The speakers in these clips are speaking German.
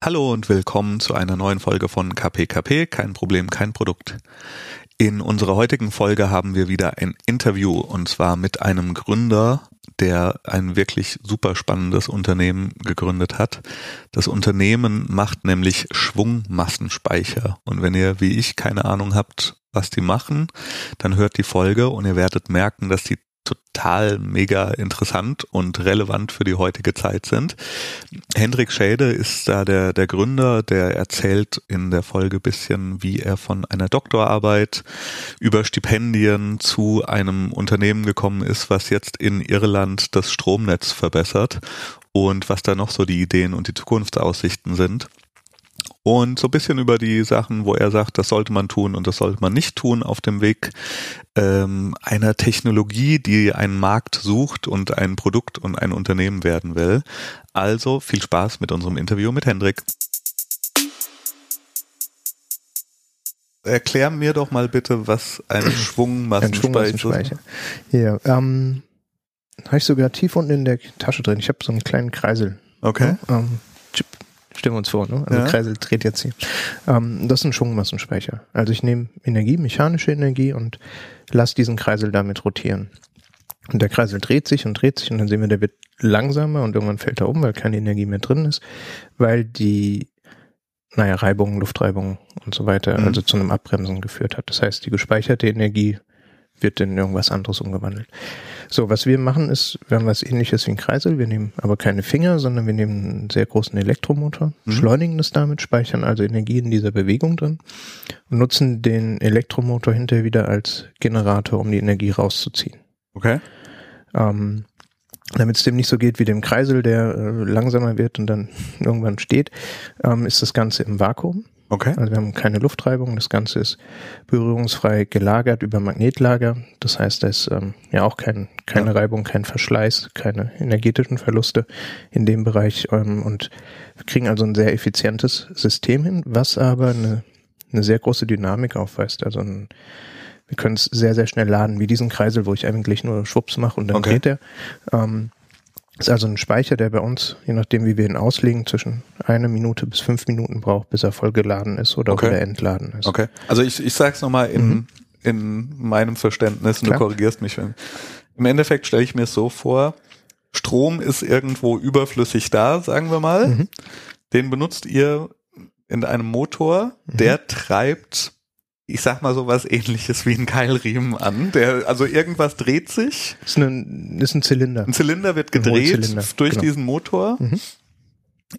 Hallo und willkommen zu einer neuen Folge von KPKP, kein Problem, kein Produkt. In unserer heutigen Folge haben wir wieder ein Interview und zwar mit einem Gründer, der ein wirklich super spannendes Unternehmen gegründet hat. Das Unternehmen macht nämlich Schwungmassenspeicher und wenn ihr wie ich keine Ahnung habt, was die machen, dann hört die Folge und ihr werdet merken, dass die total mega interessant und relevant für die heutige Zeit sind. Hendrik Schäde ist da der, der Gründer, der erzählt in der Folge bisschen, wie er von einer Doktorarbeit über Stipendien zu einem Unternehmen gekommen ist, was jetzt in Irland das Stromnetz verbessert und was da noch so die Ideen und die Zukunftsaussichten sind und so ein bisschen über die Sachen, wo er sagt, das sollte man tun und das sollte man nicht tun auf dem Weg ähm, einer Technologie, die einen Markt sucht und ein Produkt und ein Unternehmen werden will. Also viel Spaß mit unserem Interview mit Hendrik. Erklär mir doch mal bitte, was ein Schwungmassenspeicher ist. Ja, ähm, habe ich sogar tief unten in der Tasche drin. Ich habe so einen kleinen Kreisel. Okay. Ähm, Chip Stellen wir uns vor, ne? Also ja. Kreisel dreht jetzt hier. Ähm, das ist ein Schwungmassenspeicher. Also ich nehme Energie, mechanische Energie und lasse diesen Kreisel damit rotieren. Und der Kreisel dreht sich und dreht sich und dann sehen wir, der wird langsamer und irgendwann fällt er um, weil keine Energie mehr drin ist, weil die, naja, Reibung, Luftreibung und so weiter, mhm. also zu einem Abbremsen geführt hat. Das heißt, die gespeicherte Energie wird in irgendwas anderes umgewandelt. So, was wir machen ist, wir haben was ähnliches wie ein Kreisel, wir nehmen aber keine Finger, sondern wir nehmen einen sehr großen Elektromotor, mhm. beschleunigen das damit, speichern also Energie in dieser Bewegung drin und nutzen den Elektromotor hinterher wieder als Generator, um die Energie rauszuziehen. Okay. Ähm, damit es dem nicht so geht wie dem Kreisel, der äh, langsamer wird und dann irgendwann steht, ähm, ist das Ganze im Vakuum. Okay. Also wir haben keine Luftreibung. Das Ganze ist berührungsfrei gelagert über Magnetlager. Das heißt, da ist ähm, ja auch kein, keine ja. Reibung, kein Verschleiß, keine energetischen Verluste in dem Bereich. Ähm, und wir kriegen also ein sehr effizientes System hin, was aber eine, eine sehr große Dynamik aufweist. Also ein, wir können es sehr, sehr schnell laden, wie diesen Kreisel, wo ich eigentlich nur Schwupps mache und dann okay. geht er. Ähm, ist also ein Speicher, der bei uns, je nachdem wie wir ihn auslegen, zwischen eine Minute bis fünf Minuten braucht, bis er voll geladen ist oder okay. wieder entladen ist. Okay. Also ich, ich sag's nochmal in, mhm. in meinem Verständnis und Klar. du korrigierst mich. Im Endeffekt stelle ich mir es so vor, Strom ist irgendwo überflüssig da, sagen wir mal. Mhm. Den benutzt ihr in einem Motor, der mhm. treibt ich sag mal so was ähnliches wie ein Keilriemen an. Der, also irgendwas dreht sich. Ist ein, ist ein Zylinder. Ein Zylinder wird gedreht durch genau. diesen Motor. Mhm.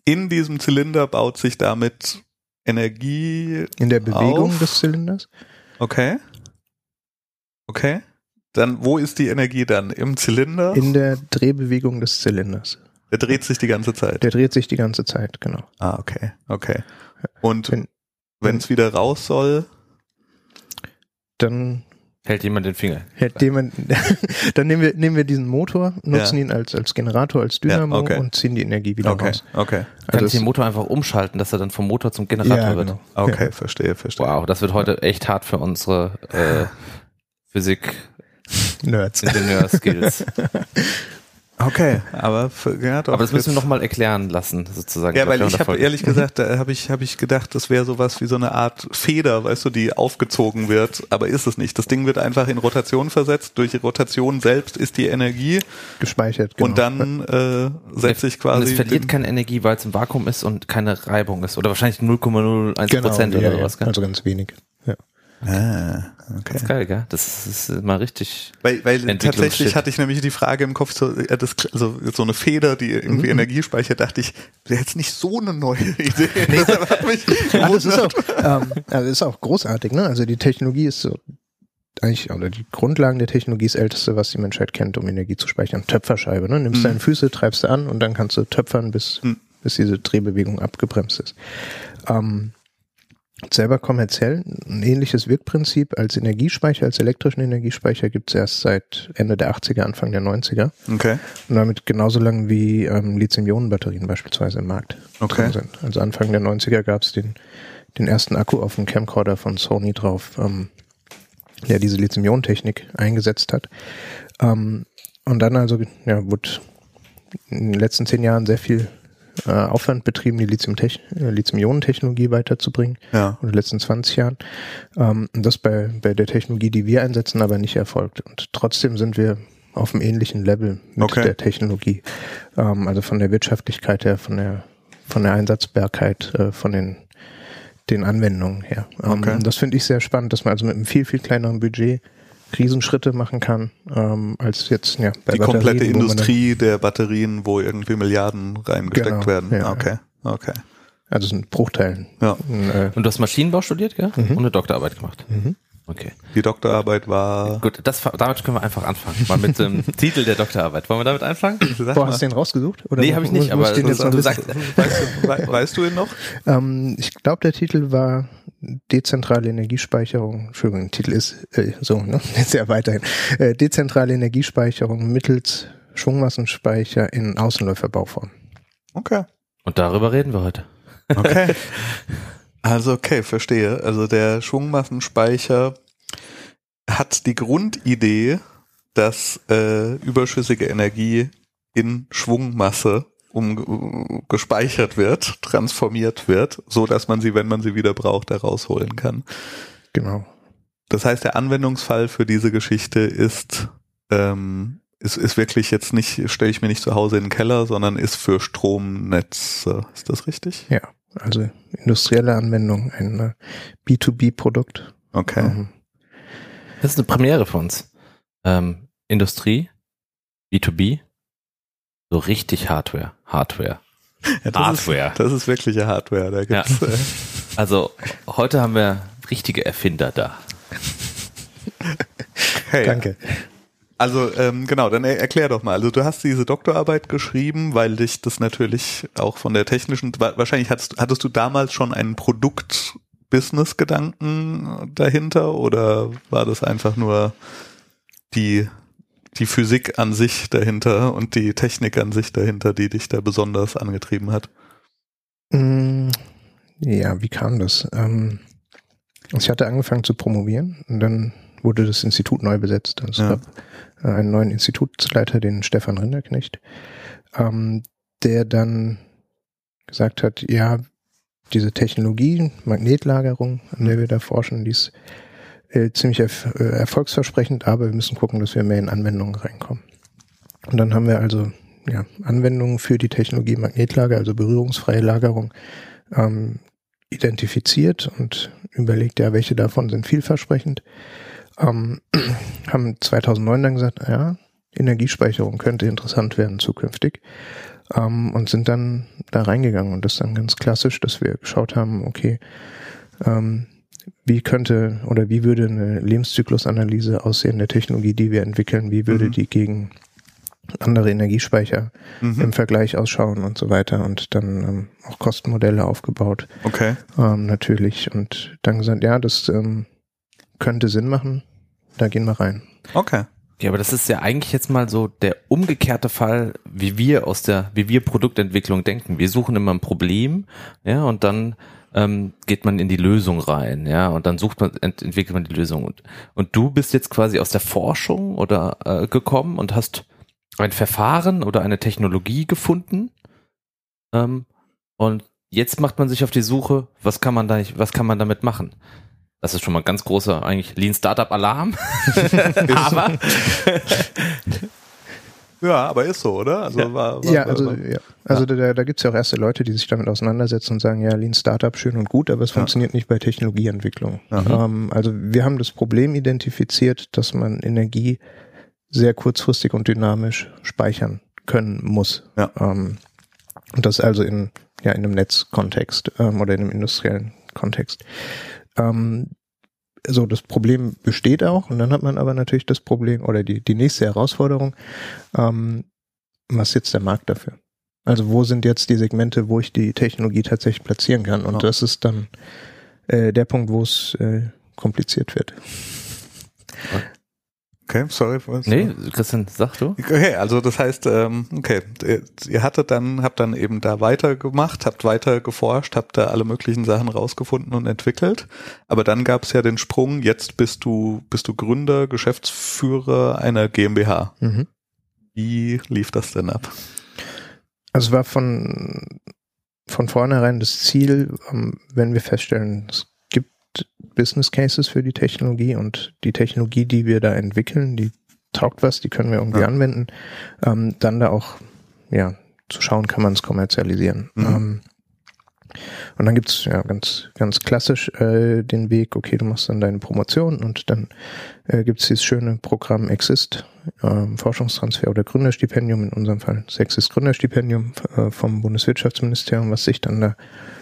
In diesem Zylinder baut sich damit Energie. In der Bewegung auf. des Zylinders. Okay. Okay. Dann, wo ist die Energie dann? Im Zylinder? In der Drehbewegung des Zylinders. Der dreht sich die ganze Zeit. Der dreht sich die ganze Zeit, genau. Ah, okay, okay. Und wenn es wieder raus soll? Dann hält jemand den Finger. Hält jemand, dann nehmen wir, nehmen wir diesen Motor, nutzen ja. ihn als, als Generator, als Dynamo ja, okay. und ziehen die Energie wieder okay. raus. Okay. Also Kann ich den Motor einfach umschalten, dass er dann vom Motor zum Generator ja, wird. Genau. Okay, ja. verstehe, verstehe. Wow, das wird heute echt hart für unsere äh, Physik Nerds. Ingenieur-Skills. Okay, aber für, ja, doch, aber das müssen wir nochmal erklären lassen, sozusagen. Ja, weil ich habe ehrlich gesagt, da habe ich habe ich gedacht, das wäre sowas wie so eine Art Feder, weißt du, die aufgezogen wird, aber ist es nicht. Das Ding wird einfach in Rotation versetzt. Durch die Rotation selbst ist die Energie gespeichert. Genau. Und dann äh, setzt sich quasi. Und es verliert keine Energie, weil es im Vakuum ist und keine Reibung ist oder wahrscheinlich 0,01 genau, Prozent oder ja, sowas. Ja, also ganz wenig. Ja. Ah, okay. Das ist geil, gell? Das ist mal richtig. Weil, weil tatsächlich hatte ich nämlich die Frage im Kopf, so, äh, das, also so eine Feder, die irgendwie mhm. Energie speichert, dachte ich, wäre jetzt nicht so eine neue Idee. Nee. das ist auch, ähm, also ist auch großartig, ne? Also die Technologie ist so eigentlich, oder die Grundlagen der Technologie ist das älteste, was die Menschheit kennt, um Energie zu speichern. Töpferscheibe, ne? Nimmst mhm. deine Füße, treibst du an und dann kannst du töpfern, bis, mhm. bis diese Drehbewegung abgebremst ist. Ähm, selber kommerziell ein ähnliches Wirkprinzip als Energiespeicher, als elektrischen Energiespeicher gibt es erst seit Ende der 80er, Anfang der 90er. Okay. Und damit genauso lang wie ähm, Lithium-Ionen-Batterien beispielsweise im Markt okay. sind. Also Anfang der 90er gab es den, den ersten Akku auf dem Camcorder von Sony drauf, ähm, der diese Lithium-Ionen-Technik eingesetzt hat. Ähm, und dann also ja, wurde in den letzten zehn Jahren sehr viel äh, Aufwand betrieben, die äh, Lithium-Ionen-Technologie weiterzubringen. Ja. In den letzten 20 Jahren. Ähm, und das bei, bei der Technologie, die wir einsetzen, aber nicht erfolgt. Und trotzdem sind wir auf einem ähnlichen Level mit okay. der Technologie. Ähm, also von der Wirtschaftlichkeit her, von der, von der Einsatzbarkeit, äh, von den, den Anwendungen her. Ähm, okay. Das finde ich sehr spannend, dass man also mit einem viel, viel kleineren Budget Riesenschritte machen kann, ähm, als jetzt ja, bei Die komplette Industrie der Batterien, wo irgendwie Milliarden reingesteckt genau, werden. Ja, okay, okay. Also es sind Bruchteilen. Ja. Äh, Und du hast Maschinenbau studiert, gell? Mhm. Und eine Doktorarbeit gemacht. Mhm. Okay. Die Doktorarbeit war. Gut, das, damit können wir einfach anfangen. Mal mit dem Titel der Doktorarbeit. Wollen wir damit anfangen? Boah, hast du den rausgesucht? Oder nee, habe ich nicht, aber den jetzt du sagst, weißt, du, weißt du ihn noch? Ähm, ich glaube, der Titel war Dezentrale Energiespeicherung. Entschuldigung, der Titel ist äh, so, ne? Jetzt ja weiterhin. Äh, dezentrale Energiespeicherung mittels Schwungmassenspeicher in Außenläuferbauform. Okay. Und darüber reden wir heute. Okay. Also okay, verstehe. Also der Schwungmassenspeicher hat die Grundidee, dass äh, überschüssige Energie in Schwungmasse um, gespeichert wird, transformiert wird, so dass man sie, wenn man sie wieder braucht, herausholen kann. Genau. Das heißt, der Anwendungsfall für diese Geschichte ist ähm, ist, ist wirklich jetzt nicht, stelle ich mir nicht zu Hause in den Keller, sondern ist für Stromnetze. Ist das richtig? Ja. Also industrielle Anwendung, ein B2B-Produkt. Okay. Ähm, das ist eine Premiere für uns. Ähm, Industrie, B2B, so richtig Hardware. Hardware. Ja, das Hardware. Ist, das ist wirkliche Hardware. Da gibt's, ja. äh also heute haben wir richtige Erfinder da. Hey. Danke. Also ähm, genau, dann er, erklär doch mal. Also du hast diese Doktorarbeit geschrieben, weil dich das natürlich auch von der technischen, wahrscheinlich hattest, hattest du damals schon einen Produkt-Business-Gedanken dahinter oder war das einfach nur die, die Physik an sich dahinter und die Technik an sich dahinter, die dich da besonders angetrieben hat? Mm, ja, wie kam das? Ähm, ich hatte angefangen zu promovieren und dann wurde das Institut neu besetzt. Also es ja. gab äh, einen neuen Institutsleiter, den Stefan Rinderknecht, ähm, der dann gesagt hat, ja, diese Technologie, Magnetlagerung, an der wir da forschen, die ist äh, ziemlich erf äh, erfolgsversprechend, aber wir müssen gucken, dass wir mehr in Anwendungen reinkommen. Und dann haben wir also ja, Anwendungen für die Technologie Magnetlager, also berührungsfreie Lagerung, ähm, identifiziert und überlegt, ja, welche davon sind vielversprechend ähm, haben 2009 dann gesagt, ja, Energiespeicherung könnte interessant werden zukünftig ähm, und sind dann da reingegangen und das ist dann ganz klassisch, dass wir geschaut haben, okay, ähm, wie könnte oder wie würde eine Lebenszyklusanalyse aussehen der Technologie, die wir entwickeln, wie würde mhm. die gegen andere Energiespeicher mhm. im Vergleich ausschauen und so weiter und dann ähm, auch Kostenmodelle aufgebaut. Okay. Ähm, natürlich und dann gesagt, ja, das ähm, könnte Sinn machen da gehen wir rein. Okay. Ja, aber das ist ja eigentlich jetzt mal so der umgekehrte Fall, wie wir aus der, wie wir Produktentwicklung denken. Wir suchen immer ein Problem, ja, und dann ähm, geht man in die Lösung rein, ja, und dann sucht man, ent entwickelt man die Lösung. Und, und du bist jetzt quasi aus der Forschung oder äh, gekommen und hast ein Verfahren oder eine Technologie gefunden. Ähm, und jetzt macht man sich auf die Suche, was kann man da nicht, was kann man damit machen? Das ist schon mal ein ganz großer, eigentlich Lean Startup Alarm. aber. ja, aber ist so, oder? Also, ja. War, war, ja, also, war, ja. also ja. da, da gibt es ja auch erste Leute, die sich damit auseinandersetzen und sagen, ja, Lean Startup schön und gut, aber es ja. funktioniert nicht bei Technologieentwicklung. Ähm, also wir haben das Problem identifiziert, dass man Energie sehr kurzfristig und dynamisch speichern können muss. Ja. Ähm, und das also in, ja, in einem Netzkontext ähm, oder in einem industriellen Kontext. Ähm, so, das Problem besteht auch und dann hat man aber natürlich das Problem oder die, die nächste Herausforderung, ähm, was ist jetzt der Markt dafür? Also wo sind jetzt die Segmente, wo ich die Technologie tatsächlich platzieren kann? Und ja. das ist dann äh, der Punkt, wo es äh, kompliziert wird. Okay, sorry. Was nee, Christian, sag du. Okay, also das heißt, ähm, okay, ihr hattet dann, habt dann eben da weitergemacht, habt weiter geforscht, habt da alle möglichen Sachen rausgefunden und entwickelt. Aber dann gab es ja den Sprung, jetzt bist du, bist du Gründer, Geschäftsführer einer GmbH. Mhm. Wie lief das denn ab? Also es war von, von vornherein das Ziel, ähm, wenn wir feststellen, es gibt Business Cases für die Technologie und die Technologie, die wir da entwickeln, die taugt was, die können wir irgendwie ja. anwenden, ähm, dann da auch ja zu schauen, kann man es kommerzialisieren. Mhm. Ähm, und dann gibt's ja ganz, ganz klassisch äh, den Weg, okay, du machst dann deine Promotion und dann äh, gibt's dieses schöne Programm Exist, äh, Forschungstransfer oder Gründerstipendium, in unserem Fall Sexist Gründerstipendium äh, vom Bundeswirtschaftsministerium, was sich dann da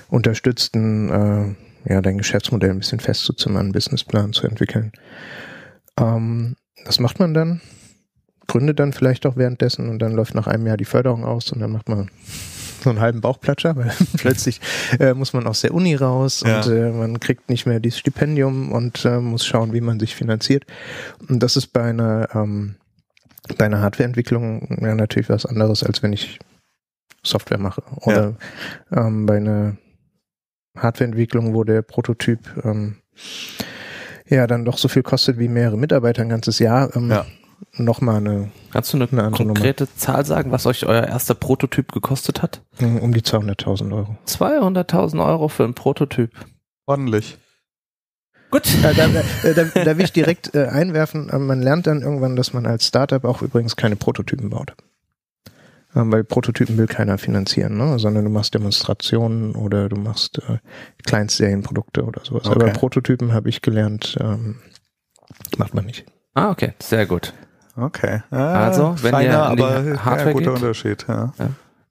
unterstützt, ein, äh, ja, dein Geschäftsmodell ein bisschen festzuzimmern, einen Businessplan zu entwickeln. Ähm, das macht man dann, gründet dann vielleicht auch währenddessen und dann läuft nach einem Jahr die Förderung aus und dann macht man so einen halben Bauchplatscher, weil plötzlich äh, muss man aus der Uni raus ja. und äh, man kriegt nicht mehr dieses Stipendium und äh, muss schauen, wie man sich finanziert. Und das ist bei einer ähm, bei einer Hardwareentwicklung ja natürlich was anderes, als wenn ich Software mache. Oder ja. ähm, bei einer Hardwareentwicklung, wo der Prototyp ähm, ja dann doch so viel kostet wie mehrere Mitarbeiter ein ganzes Jahr, ähm, ja nochmal eine. Kannst du eine, eine konkrete Nummer. Zahl sagen, was euch euer erster Prototyp gekostet hat? Hm, um die 200.000 Euro. 200.000 Euro für einen Prototyp. Ordentlich. Gut. Da, da, da, da will ich direkt äh, einwerfen, äh, man lernt dann irgendwann, dass man als Startup auch übrigens keine Prototypen baut. Weil Prototypen will keiner finanzieren, ne? sondern du machst Demonstrationen oder du machst äh, Kleinstserienprodukte oder sowas. Okay. Aber Prototypen habe ich gelernt, ähm, macht man nicht. Ah, okay, sehr gut. Okay. Ah, also, wenn feiner, ihr aber Hardware ja, guter geht, Unterschied, ja. ja.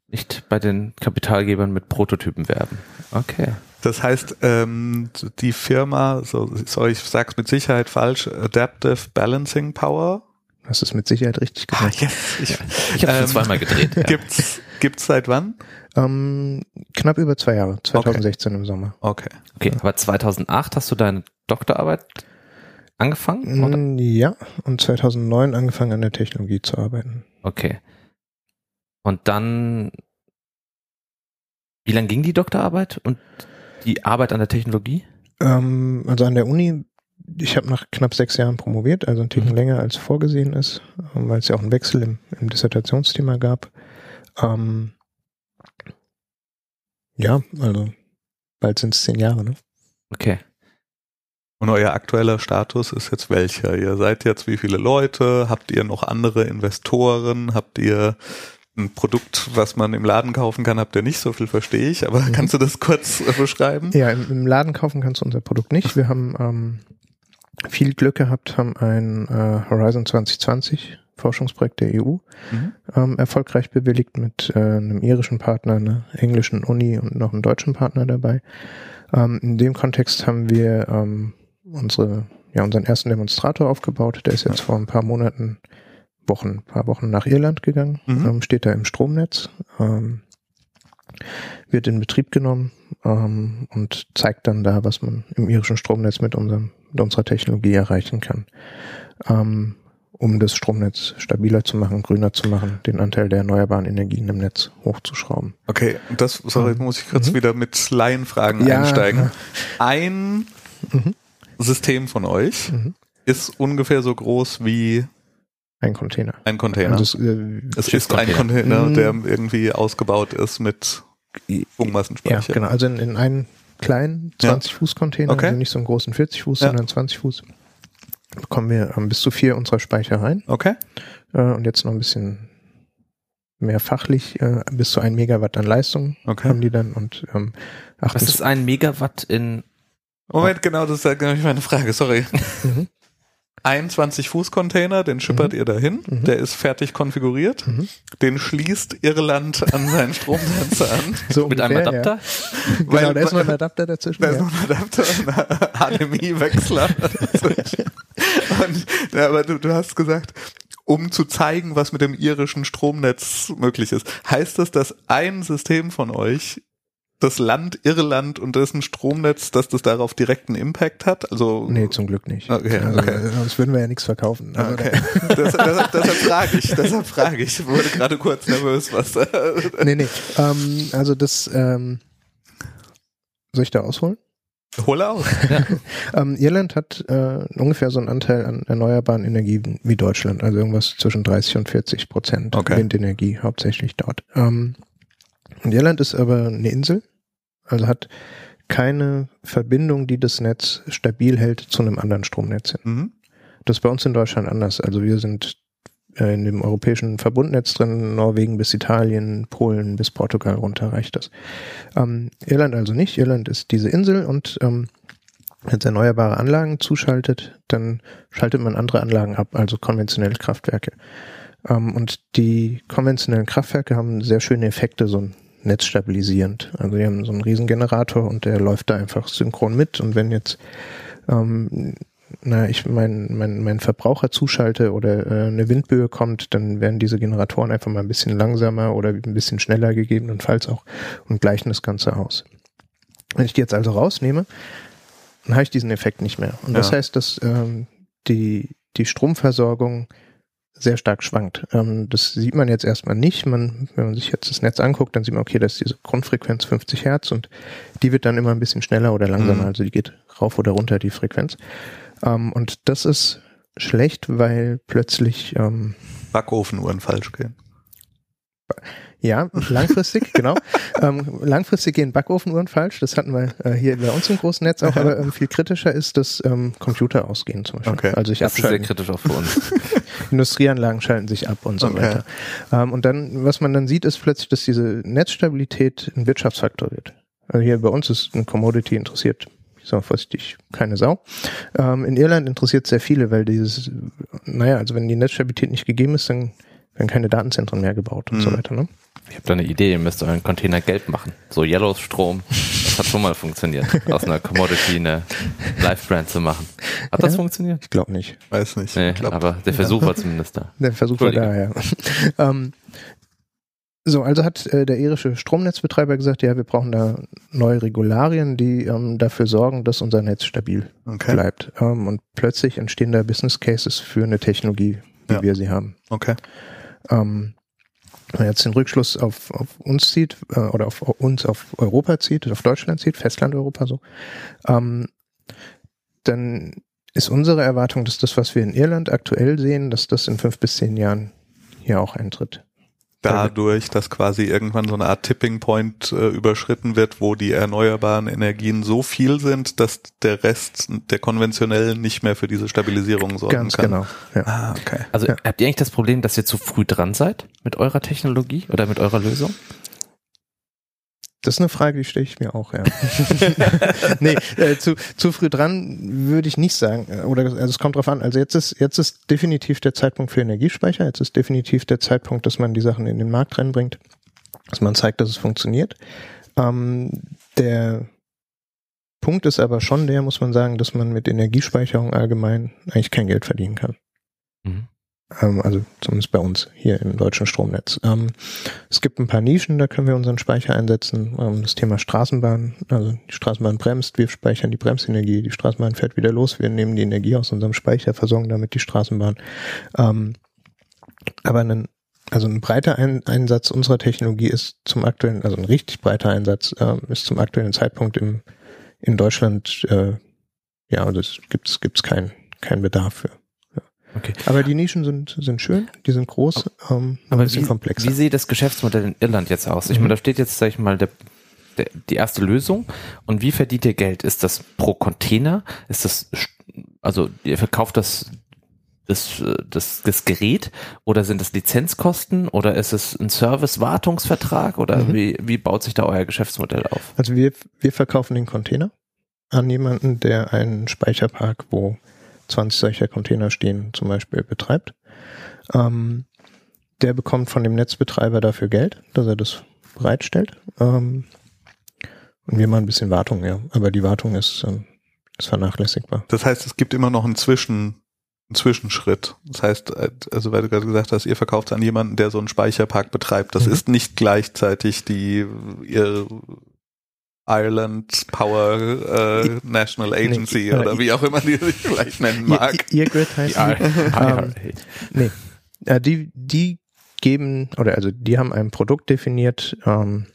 Nicht bei den Kapitalgebern mit Prototypen werben. Okay. Das heißt, ähm, die Firma, so, sorry, ich sag's mit Sicherheit falsch, Adaptive Balancing Power. Das ist mit Sicherheit richtig ah, gesagt. Ah, yes. Ich, ich habe ähm, zweimal gedreht. Ja. Gibt's, gibt's seit wann? Ähm, knapp über zwei Jahre, 2016 okay. im Sommer. Okay. Okay, aber 2008 hast du deine Doktorarbeit angefangen? Oder? Mm, ja, und 2009 angefangen an der Technologie zu arbeiten. Okay. Und dann, wie lang ging die Doktorarbeit und die Arbeit an der Technologie? Ähm, also an der Uni, ich habe nach knapp sechs Jahren promoviert, also ein Ticken mhm. länger als vorgesehen ist, ähm, weil es ja auch einen Wechsel im, im Dissertationsthema gab. Ähm, ja, also bald sind es zehn Jahre, ne? Okay. Und euer aktueller Status ist jetzt welcher? Ihr seid jetzt wie viele Leute? Habt ihr noch andere Investoren? Habt ihr ein Produkt, was man im Laden kaufen kann, habt ihr nicht, so viel verstehe ich, aber mhm. kannst du das kurz beschreiben? Ja, im, im, Laden kaufen kannst du unser Produkt nicht. Wir haben ähm, viel Glück gehabt, haben ein äh, Horizon 2020 Forschungsprojekt der EU mhm. ähm, erfolgreich bewilligt mit äh, einem irischen Partner, einer englischen Uni und noch einem deutschen Partner dabei. Ähm, in dem Kontext haben wir ähm, unsere, ja, unseren ersten Demonstrator aufgebaut. Der ist jetzt vor ein paar Monaten, Wochen, paar Wochen nach Irland gegangen, mhm. ähm, steht da im Stromnetz, ähm, wird in Betrieb genommen ähm, und zeigt dann da, was man im irischen Stromnetz mit unserem, mit unserer Technologie erreichen kann. Ähm, um das Stromnetz stabiler zu machen, grüner zu machen, den Anteil der erneuerbaren Energien im Netz hochzuschrauben. Okay, das, sorry, muss ich kurz mhm. wieder mit Laienfragen ja. einsteigen. Ein mhm. System von euch mhm. ist ungefähr so groß wie ein Container. Ein Container. Also es, äh, es ist ein Container, mhm. der irgendwie ausgebaut ist mit Funkmassenspeicher. Ja, genau. Also in, in einen kleinen 20 Fuß Container, okay. also nicht so einen großen 40 Fuß, ja. sondern 20 Fuß, bekommen wir ähm, bis zu vier unserer Speicher rein. Okay. Äh, und jetzt noch ein bisschen mehr fachlich, äh, bis zu ein Megawatt an Leistung okay. haben die dann und ähm, Was ist ein Megawatt in Moment, genau, das ist genau meine Frage, sorry. Mhm. 21 Fuß Container, den schippert mhm. ihr dahin, mhm. der ist fertig konfiguriert, mhm. den schließt Irland an seinen Stromnetz an. So mit einem Adapter? Ja. Weil, genau, da ist noch ein Adapter dazwischen. Da ist noch ein Adapter, ein HDMI-Wechsler. Und, ja, aber du, du hast gesagt, um zu zeigen, was mit dem irischen Stromnetz möglich ist. Heißt das, dass ein System von euch das Land Irland und dessen Stromnetz, dass das darauf direkten Impact hat? Also nee, zum Glück nicht. Okay, also, okay. sonst würden wir ja nichts verkaufen. Also okay. deshalb, deshalb, deshalb frage ich, deshalb frage ich. Ich wurde gerade kurz nervös, was. nee, nee. Ähm, also das ähm, soll ich da ausholen? Hole aus. Ja. ähm, Irland hat äh, ungefähr so einen Anteil an erneuerbaren Energien wie Deutschland, also irgendwas zwischen 30 und 40 Prozent okay. Windenergie hauptsächlich dort. Ähm, Und Irland ist aber eine Insel, also hat keine Verbindung, die das Netz stabil hält zu einem anderen Stromnetz hin. Mhm. Das ist bei uns in Deutschland anders. Also wir sind äh, in dem europäischen Verbundnetz drin, Norwegen bis Italien, Polen bis Portugal runter reicht das. Ähm, Irland also nicht. Irland ist diese Insel und ähm, wenn es erneuerbare Anlagen zuschaltet, dann schaltet man andere Anlagen ab, also konventionelle Kraftwerke. Ähm, und die konventionellen Kraftwerke haben sehr schöne Effekte, so ein Netz stabilisierend. Also die haben so einen Riesengenerator und der läuft da einfach synchron mit. Und wenn jetzt ähm, na, ich mein, mein, mein Verbraucher zuschalte oder äh, eine Windböe kommt, dann werden diese Generatoren einfach mal ein bisschen langsamer oder ein bisschen schneller gegebenenfalls auch und gleichen das Ganze aus. Wenn ich die jetzt also rausnehme, dann habe ich diesen Effekt nicht mehr. Und das heißt, dass ähm, die, die Stromversorgung sehr stark schwankt. Ähm, das sieht man jetzt erstmal nicht. Man, wenn man sich jetzt das Netz anguckt, dann sieht man, okay, das ist diese Grundfrequenz 50 Hertz und die wird dann immer ein bisschen schneller oder langsamer. Mhm. Also die geht rauf oder runter, die Frequenz. Ähm, und das ist schlecht, weil plötzlich ähm, Backofenuhren falsch gehen. Ja, langfristig, genau. Ähm, langfristig gehen Backofenuhren falsch. Das hatten wir äh, hier bei uns im großen Netz auch. Aber ähm, viel kritischer ist, dass ähm, Computer ausgehen zum Beispiel. Okay. Also ich das ist sehr kritisch auch für uns. Industrieanlagen schalten sich ab und so okay. weiter. Ähm, und dann, was man dann sieht, ist plötzlich, dass diese Netzstabilität ein Wirtschaftsfaktor wird. Also hier bei uns ist ein Commodity interessiert ich sag vorsichtig, keine Sau. Ähm, in Irland interessiert sehr viele, weil dieses, naja, also wenn die Netzstabilität nicht gegeben ist, dann werden keine Datenzentren mehr gebaut und mhm. so weiter. Ne? Ich habe da eine Idee, ihr müsst euren Container gelb machen. So Yellow Strom, das hat schon mal funktioniert. Aus einer Commodity eine Live-Brand zu machen. Hat ja? das funktioniert? Ich glaube nicht. Weiß nicht. Nee, aber der Versuch war zumindest da. Der Versuch war da, ja. ähm, so, also hat äh, der irische Stromnetzbetreiber gesagt, ja, wir brauchen da neue Regularien, die ähm, dafür sorgen, dass unser Netz stabil okay. bleibt. Ähm, und plötzlich entstehen da Business Cases für eine Technologie, wie ja. wir sie haben. Okay. Ähm, wenn man jetzt den Rückschluss auf, auf uns zieht, äh, oder auf uns, auf Europa zieht, auf Deutschland zieht, Festland-Europa so, ähm, dann ist unsere Erwartung, dass das, was wir in Irland aktuell sehen, dass das in fünf bis zehn Jahren hier auch eintritt dadurch, dass quasi irgendwann so eine Art Tipping Point äh, überschritten wird, wo die erneuerbaren Energien so viel sind, dass der Rest der konventionellen nicht mehr für diese Stabilisierung sorgen Ganz kann. genau. Ja. Ah, okay. Also ja. habt ihr eigentlich das Problem, dass ihr zu früh dran seid mit eurer Technologie oder mit eurer Lösung? Das ist eine Frage, die stelle ich mir auch, ja. nee, äh, zu, zu früh dran würde ich nicht sagen. Oder also es kommt drauf an. Also jetzt ist, jetzt ist definitiv der Zeitpunkt für Energiespeicher. Jetzt ist definitiv der Zeitpunkt, dass man die Sachen in den Markt reinbringt, dass man zeigt, dass es funktioniert. Ähm, der Punkt ist aber schon der, muss man sagen, dass man mit Energiespeicherung allgemein eigentlich kein Geld verdienen kann. Mhm. Ähm, also zumindest bei uns hier im deutschen Stromnetz. Ähm, es gibt ein paar Nischen, da können wir unseren Speicher einsetzen. Ähm, das Thema Straßenbahn, also die Straßenbahn bremst, wir speichern die Bremsenergie, die Straßenbahn fährt wieder los, wir nehmen die Energie aus unserem Speicher, versorgen damit die Straßenbahn. Aber ein, also ein breiter ein Einsatz unserer Technologie ist zum aktuellen, also ein richtig breiter Einsatz ist zum aktuellen Zeitpunkt im, in Deutschland, äh, ja, das also gibt's gibt's keinen kein Bedarf für. Okay. Aber die Nischen sind, sind schön, die sind groß, ähm, aber ein bisschen wie, komplexer. Wie sieht das Geschäftsmodell in Irland jetzt aus? Ich mhm. meine, da steht jetzt, sag ich mal, der, der, die erste Lösung. Und wie verdient ihr Geld? Ist das pro Container? Ist das, also ihr verkauft das das, das, das Gerät oder sind das Lizenzkosten oder ist es ein Service-Wartungsvertrag oder mhm. wie, wie baut sich da euer Geschäftsmodell auf? Also wir, wir verkaufen den Container an jemanden, der einen Speicherpark, wo 20 solcher Container stehen, zum Beispiel betreibt. Ähm, der bekommt von dem Netzbetreiber dafür Geld, dass er das bereitstellt. Ähm, und wir machen ein bisschen Wartung, ja. Aber die Wartung ist, ähm, ist vernachlässigbar. Das heißt, es gibt immer noch einen Zwischen, einen Zwischenschritt. Das heißt, also weil du gerade gesagt hast, ihr verkauft an jemanden, der so einen Speicherpark betreibt. Das mhm. ist nicht gleichzeitig die ihr Ireland Power äh, National Agency nee, oder wie auch immer die sich vielleicht nennen mag. Ihr, Grid heißt die. ähm, nee. Die, die geben, oder also die haben ein Produkt definiert, ähm,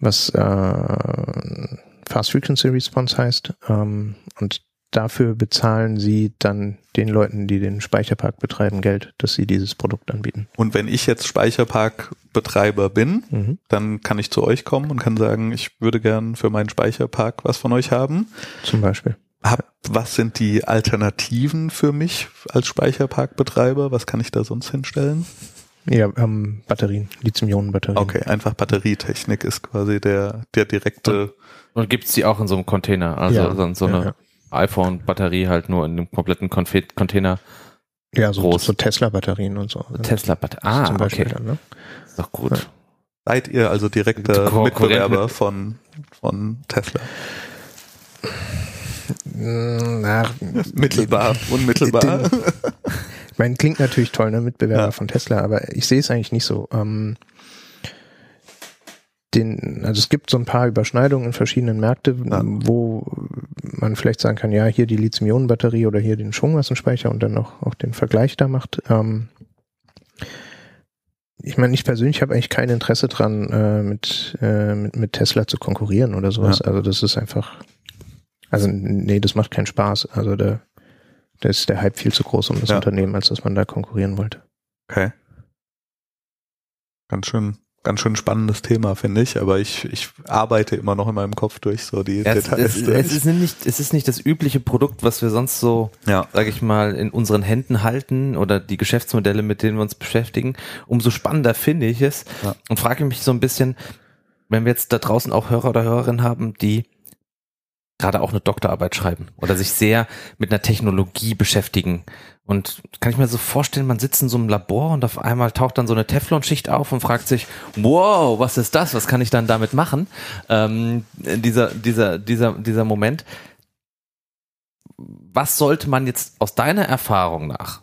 was äh, Fast Frequency Response heißt. Ähm, und dafür bezahlen sie dann den Leuten, die den Speicherpark betreiben, Geld, dass sie dieses Produkt anbieten. Und wenn ich jetzt Speicherparkbetreiber bin, mhm. dann kann ich zu euch kommen und kann sagen, ich würde gern für meinen Speicherpark was von euch haben. Zum Beispiel. Hab, was sind die Alternativen für mich als Speicherparkbetreiber? Was kann ich da sonst hinstellen? Ja, ähm, Batterien, Lithium-Ionen-Batterien. Okay, einfach Batterietechnik ist quasi der, der direkte. Und, und gibt's die auch in so einem Container? Also ja, so, so eine ja, iPhone-Batterie halt nur in einem kompletten Conf Container. Ja, so, so Tesla-Batterien und so. Tesla-Batterien. Ah, zum Beispiel okay. Dann, ne? Ist doch gut. Ja. Seid ihr also direkter Mitbewerber von, von Tesla? Na, mittelbar, unmittelbar. ich meine, klingt natürlich toll, ne, Mitbewerber ja. von Tesla, aber ich sehe es eigentlich nicht so. Ähm, den, also es gibt so ein paar Überschneidungen in verschiedenen Märkten, ja. wo man vielleicht sagen kann, ja, hier die Lithium-Ionen-Batterie oder hier den Schwungmassenspeicher und dann auch, auch den Vergleich da macht. Ähm, ich meine, ich persönlich habe eigentlich kein Interesse dran, äh, mit, äh, mit, mit Tesla zu konkurrieren oder sowas. Ja. Also das ist einfach, also nee, das macht keinen Spaß. Also da, da ist der Hype viel zu groß um das ja. Unternehmen, als dass man da konkurrieren wollte. Okay. Ganz schön, ganz schön spannendes Thema, finde ich, aber ich, ich arbeite immer noch in meinem Kopf durch so die ja, Details. Es, es, ist nicht, es ist nicht das übliche Produkt, was wir sonst so, ja. sage ich mal, in unseren Händen halten oder die Geschäftsmodelle, mit denen wir uns beschäftigen. Umso spannender finde ich es ja. und frage mich so ein bisschen, wenn wir jetzt da draußen auch Hörer oder Hörerinnen haben, die gerade auch eine Doktorarbeit schreiben oder sich sehr mit einer Technologie beschäftigen. Und kann ich mir so vorstellen, man sitzt in so einem Labor und auf einmal taucht dann so eine Teflonschicht auf und fragt sich, wow, was ist das? Was kann ich dann damit machen? Ähm, dieser, dieser, dieser, dieser Moment. Was sollte man jetzt aus deiner Erfahrung nach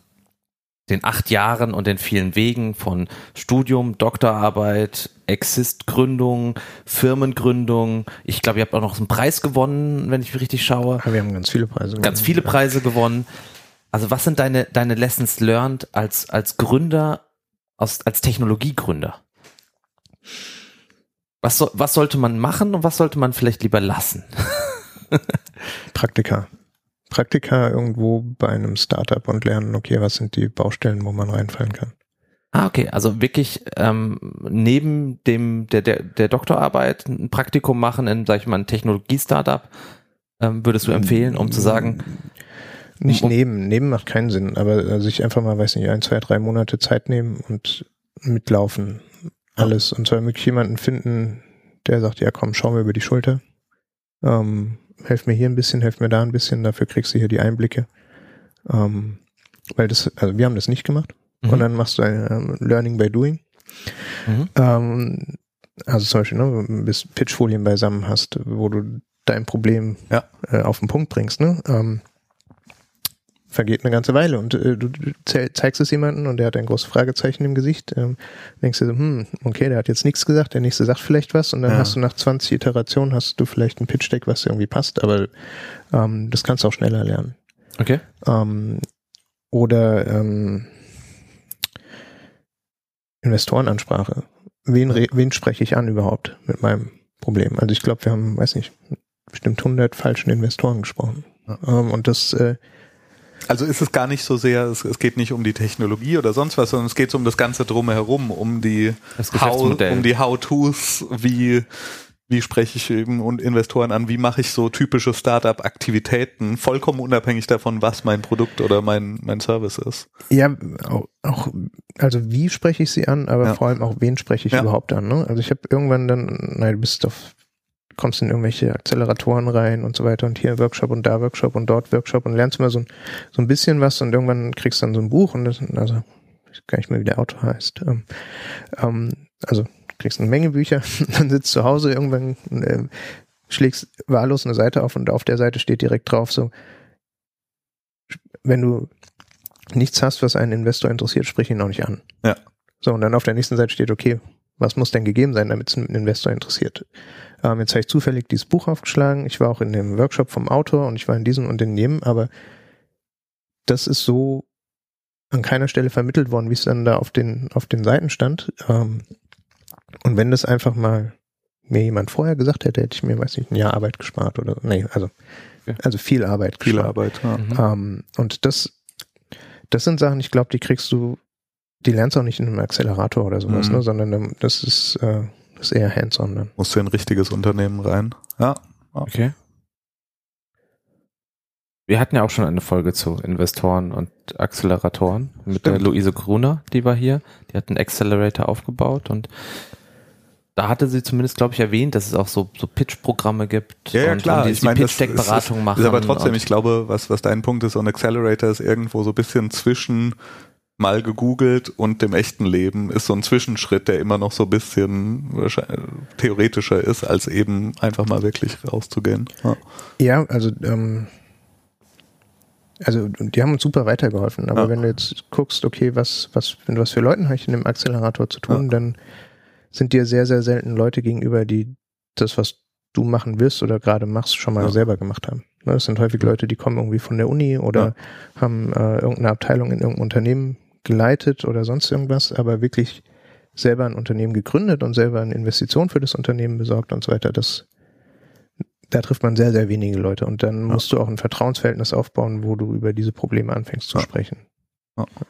den acht Jahren und den vielen Wegen von Studium, Doktorarbeit, Exist-Gründung, Firmengründung. Ich glaube, ihr habt auch noch einen Preis gewonnen, wenn ich richtig schaue. Ja, wir haben ganz viele Preise gewonnen. Ganz viele Preise gewonnen. Also was sind deine, deine Lessons learned als, als Gründer, als, als Technologiegründer? Was, so, was sollte man machen und was sollte man vielleicht lieber lassen? Praktika. Praktika irgendwo bei einem Startup und lernen, okay, was sind die Baustellen, wo man reinfallen kann. Ah, okay, also wirklich ähm, neben dem der, der, der Doktorarbeit ein Praktikum machen in, sag ich mal, ein Technologie-Startup, ähm, würdest du empfehlen, um zu sagen. Nicht um, neben, neben macht keinen Sinn, aber sich einfach mal, weiß nicht, ein, zwei, drei Monate Zeit nehmen und mitlaufen. Alles. Und zwar wirklich jemanden finden, der sagt, ja komm, schau mir über die Schulter. Ähm, helf mir hier ein bisschen, helf mir da ein bisschen, dafür kriegst du hier die Einblicke. Ähm, weil das, also wir haben das nicht gemacht. Mhm. Und dann machst du ein ähm, Learning by Doing. Mhm. Ähm, also zum Beispiel, ne, bis Pitchfolien beisammen hast, wo du dein Problem ja. äh, auf den Punkt bringst, ne? Ähm, vergeht eine ganze Weile und äh, du zeigst es jemanden und der hat ein großes Fragezeichen im Gesicht. Ähm, denkst du, hm, okay, der hat jetzt nichts gesagt, der nächste sagt vielleicht was und dann ja. hast du nach 20 Iterationen hast du vielleicht ein Pitch-Deck, was irgendwie passt, aber ähm, das kannst du auch schneller lernen. Okay. Ähm, oder ähm, Investorenansprache. Wen, wen spreche ich an überhaupt mit meinem Problem? Also ich glaube, wir haben, weiß nicht, bestimmt 100 falschen Investoren gesprochen. Ja. Ähm, und das äh, also ist es gar nicht so sehr, es, es, geht nicht um die Technologie oder sonst was, sondern es geht um das Ganze drumherum, um die How, um die How-Tos, wie wie spreche ich eben und Investoren an, wie mache ich so typische Startup-Aktivitäten, vollkommen unabhängig davon, was mein Produkt oder mein, mein Service ist. Ja, auch, also wie spreche ich sie an, aber ja. vor allem auch, wen spreche ich ja. überhaupt an. Ne? Also ich habe irgendwann dann, nein, du bist auf kommst in irgendwelche Acceleratoren rein und so weiter und hier Workshop und da Workshop und dort Workshop und lernst mal so ein, so ein bisschen was und irgendwann kriegst du dann so ein Buch und das, also ich weiß gar nicht mehr, wie der Autor heißt. Ähm, ähm, also kriegst eine Menge Bücher, dann sitzt zu Hause irgendwann, äh, schlägst wahllos eine Seite auf und auf der Seite steht direkt drauf so, wenn du nichts hast, was einen Investor interessiert, sprich ihn auch nicht an. Ja. So, und dann auf der nächsten Seite steht, okay, was muss denn gegeben sein, damit es einen Investor interessiert? Ähm, jetzt habe ich zufällig dieses Buch aufgeschlagen. Ich war auch in dem Workshop vom Autor und ich war in diesem und in jedem, aber das ist so an keiner Stelle vermittelt worden, wie es dann da auf den, auf den Seiten stand. Ähm, und wenn das einfach mal mir jemand vorher gesagt hätte, hätte ich mir, weiß nicht, ein Jahr Arbeit gespart oder, nee, also Also viel Arbeit. Viel gespart. Arbeit, ja. Mhm. Ähm, und das, das sind Sachen, ich glaube, die kriegst du, die lernst du auch nicht in einem Accelerator oder sowas, Mhm. ne, sondern das ist, äh, das ist eher hands-on dann. Musst du in ein richtiges Unternehmen rein. Ja. Okay. Wir hatten ja auch schon eine Folge zu Investoren und Acceleratoren mit der Stimmt. Luise Gruner, die war hier. Die hat einen Accelerator aufgebaut und da hatte sie zumindest, glaube ich, erwähnt, dass es auch so, so Pitch-Programme gibt Ja, ja, und, klar. und die, ich die meine, Pitch-Deck-Beratung machen. ist aber trotzdem, ich glaube, was, was dein Punkt ist, so ein Accelerator ist irgendwo so ein bisschen zwischen mal gegoogelt und dem echten Leben, ist so ein Zwischenschritt, der immer noch so ein bisschen theoretischer ist, als eben einfach mal wirklich rauszugehen. Ja. Ja, also, ähm, also die haben uns super weitergeholfen. Aber Ja. wenn du jetzt guckst, okay, was, was, mit was für Leuten habe ich in dem Accelerator zu tun, Ja. dann sind dir sehr, sehr selten Leute gegenüber, die das, was du machen wirst oder gerade machst, schon mal Ja. selber gemacht haben. Ne, Das sind häufig Leute, die kommen irgendwie von der Uni oder haben äh, irgendeine Abteilung in irgendeinem Unternehmen geleitet oder sonst irgendwas, aber wirklich selber ein Unternehmen gegründet und selber eine Investition für das Unternehmen besorgt und so weiter. Das, da trifft man sehr, sehr wenige Leute und dann Ja. musst du auch ein Vertrauensverhältnis aufbauen, wo du über diese Probleme anfängst zu Ja. sprechen.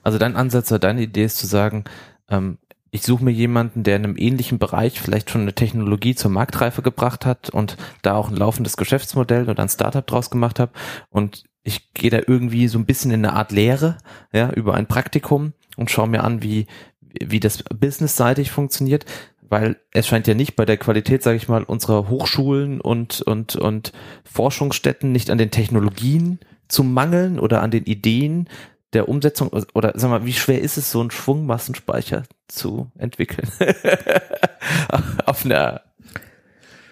Also dein Ansatz oder deine Idee ist zu sagen, ähm, ich suche mir jemanden, der in einem ähnlichen Bereich vielleicht schon eine Technologie zur Marktreife gebracht hat und da auch ein laufendes Geschäftsmodell oder ein Startup draus gemacht hat und ich gehe da irgendwie so ein bisschen in eine Art Lehre, ja, über ein Praktikum und schaue mir an, wie, wie das businessseitig funktioniert, weil es scheint ja nicht bei der Qualität, sage ich mal, unserer Hochschulen und, und, und Forschungsstätten nicht an den Technologien zu mangeln oder an den Ideen der Umsetzung oder sag mal, wie schwer ist es, so einen Schwungmassenspeicher zu entwickeln? Auf einer,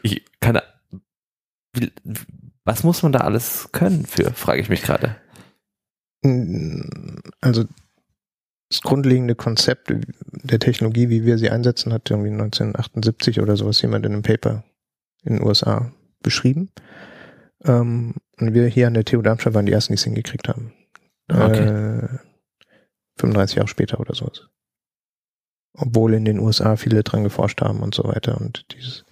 ich kann, wie, was muss man da alles können für, frage ich mich gerade. Also das grundlegende Konzept der Technologie, wie wir sie einsetzen, hat irgendwie 1978 oder sowas jemand in einem Paper in den USA beschrieben. Ähm, und wir hier an der TU Darmstadt waren die ersten, die es hingekriegt haben. Okay. Äh, 35 Jahre später oder sowas. Obwohl in den USA viele dran geforscht haben und so weiter. Und dieses,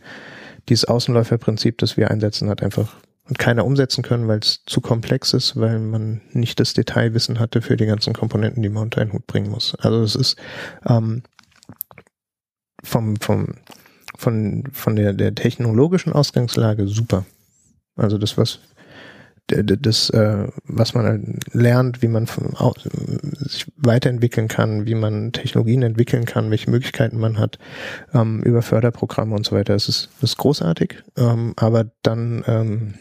dieses Außenläuferprinzip, das wir einsetzen, hat einfach und keiner umsetzen können, weil es zu komplex ist, weil man nicht das Detailwissen hatte für die ganzen Komponenten, die man unter einen Hut bringen muss. Also es ist ähm, vom, vom, von, von der, der technologischen Ausgangslage super. Also das, was das, äh, was man halt lernt, wie man sich weiterentwickeln kann, wie man Technologien entwickeln kann, welche Möglichkeiten man hat, ähm, über Förderprogramme und so weiter. Das ist, das ist großartig, ähm, aber dann ähm,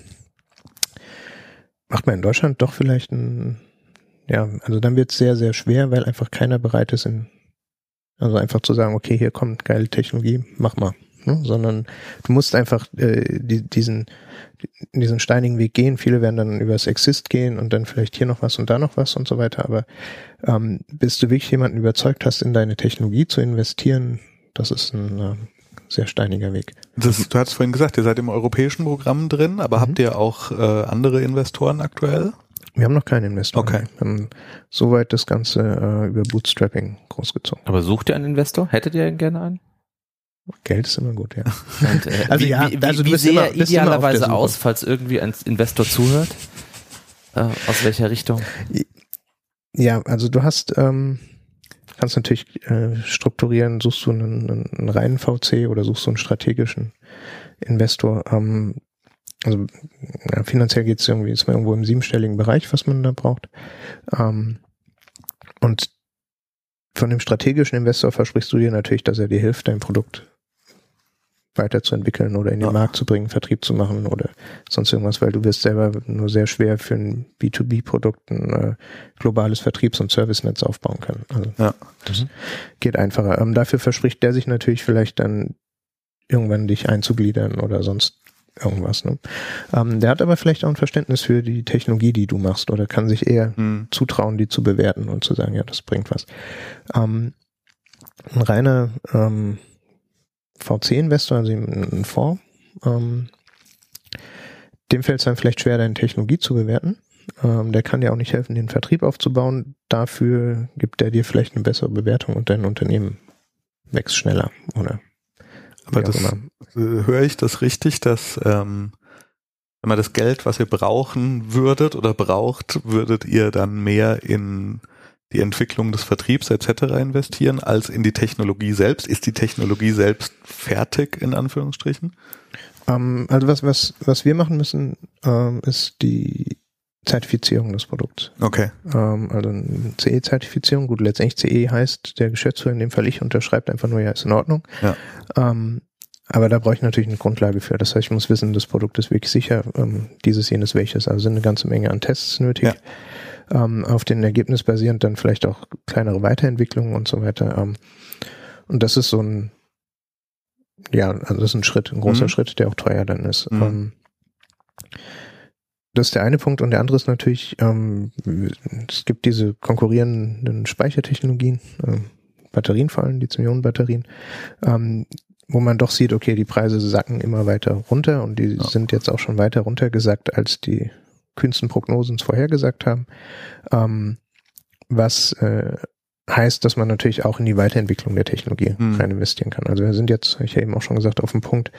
macht man in Deutschland doch vielleicht ein, ja, also dann wird es sehr, sehr schwer, weil einfach keiner bereit ist, in, also einfach zu sagen, okay, hier kommt geile Technologie, mach mal. Ne? Sondern du musst einfach äh, die, diesen, diesen steinigen Weg gehen. Viele werden dann übers Exist gehen und dann vielleicht hier noch was und da noch was und so weiter. Aber ähm, bis du wirklich jemanden überzeugt hast, in deine Technologie zu investieren, das ist ein äh, sehr steiniger Weg. Das, du hast vorhin gesagt, ihr seid im europäischen Programm drin, aber Mhm. habt ihr auch äh, andere Investoren aktuell? Wir haben noch keinen Investor. Okay. Wir haben soweit das Ganze äh, über Bootstrapping großgezogen. Aber sucht ihr einen Investor? Hättet ihr gerne einen? Geld ist immer gut, ja. Und, äh, Also wie, ja, wie, also du wie bist sähe immer- er idealerweise aus, falls irgendwie ein Investor zuhört? Äh, aus welcher Richtung? Ja, also du hast, ähm, kannst natürlich äh, strukturieren, suchst du einen, einen, einen reinen VC oder suchst du einen strategischen Investor. Ähm, also ja, finanziell geht es irgendwie, ist man irgendwo im siebenstelligen Bereich, was man da braucht. Ähm, und von dem strategischen Investor versprichst du dir natürlich, dass er dir hilft, dein Produkt weiterzuentwickeln oder in den Ja. Markt zu bringen, Vertrieb zu machen oder sonst irgendwas, weil du wirst selber nur sehr schwer für ein B2B-Produkt ein äh, globales Vertriebs- und Servicenetz aufbauen können. Also Ja. das geht einfacher. Ähm, dafür verspricht der sich natürlich vielleicht dann irgendwann dich einzugliedern oder sonst irgendwas. Ne? Ähm, der hat aber vielleicht auch ein Verständnis für die Technologie, die du machst oder kann sich eher Hm. zutrauen, die zu bewerten und zu sagen, ja, das bringt was. Ähm, ein reiner ähm, VC-Investor, also ein Fonds, ähm, dem fällt es dann vielleicht schwer, deine Technologie zu bewerten. Ähm, der kann dir auch nicht helfen, den Vertrieb aufzubauen. Dafür gibt er dir vielleicht eine bessere Bewertung und dein Unternehmen wächst schneller oder Aber das immer. äh, höre ich das richtig, dass ähm, wenn man das Geld, was ihr brauchen würdet oder braucht, würdet ihr dann mehr in die Entwicklung des Vertriebs etc. investieren als in die Technologie selbst? Ist die Technologie selbst fertig in Anführungsstrichen? Ähm, also was, was, was wir machen müssen, ähm, ist die Zertifizierung des Produkts. Okay. Ähm, also eine CE-Zertifizierung. Gut, letztendlich CE heißt, der Geschäftsführer, in dem Fall ich, unterschreibt einfach nur, ja, ist in Ordnung. Ja. Ähm, aber da brauche ich natürlich eine Grundlage für. Das heißt, ich muss wissen, das Produkt ist wirklich sicher, ähm, dieses, jenes, welches. Also sind eine ganze Menge an Tests nötig. Ja. Ähm, auf den Ergebnis basierend dann vielleicht auch kleinere Weiterentwicklungen und so weiter. Ähm, und das ist so ein, ja, also das ist ein Schritt, ein großer mhm. Schritt, der auch teuer dann ist. Mhm. Ähm, das ist der eine Punkt und der andere ist natürlich, ähm, es gibt diese konkurrierenden Speichertechnologien, äh, Batterien vor allem, Lithium-Ionen-Batterien, ähm, wo man doch sieht, okay, die Preise sacken immer weiter runter und die ja. sind jetzt auch schon weiter runtergesackt, als die kühnsten Prognosen vorhergesagt haben. Ähm, was äh, heißt, dass man natürlich auch in die Weiterentwicklung der Technologie hm. rein investieren kann. Also wir sind jetzt, ich ja eben auch schon gesagt, auf dem Punkt,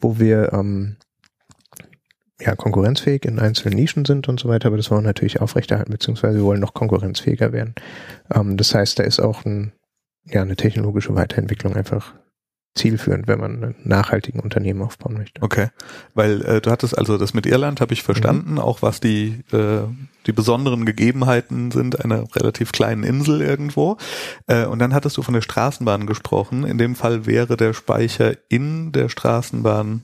wo wir ähm, ja, konkurrenzfähig in einzelnen Nischen sind und so weiter, aber das wollen wir natürlich aufrechterhalten, beziehungsweise wir wollen noch konkurrenzfähiger werden. Ähm, das heißt, da ist auch ein, ja, eine technologische Weiterentwicklung einfach zielführend, wenn man einen nachhaltigen Unternehmen aufbauen möchte. Okay, weil äh, du hattest also das mit Irland, habe ich verstanden, mhm. auch was die äh, die besonderen Gegebenheiten sind einer relativ kleinen Insel irgendwo. Äh, und dann hattest du von der Straßenbahn gesprochen. In dem Fall wäre der Speicher in der Straßenbahn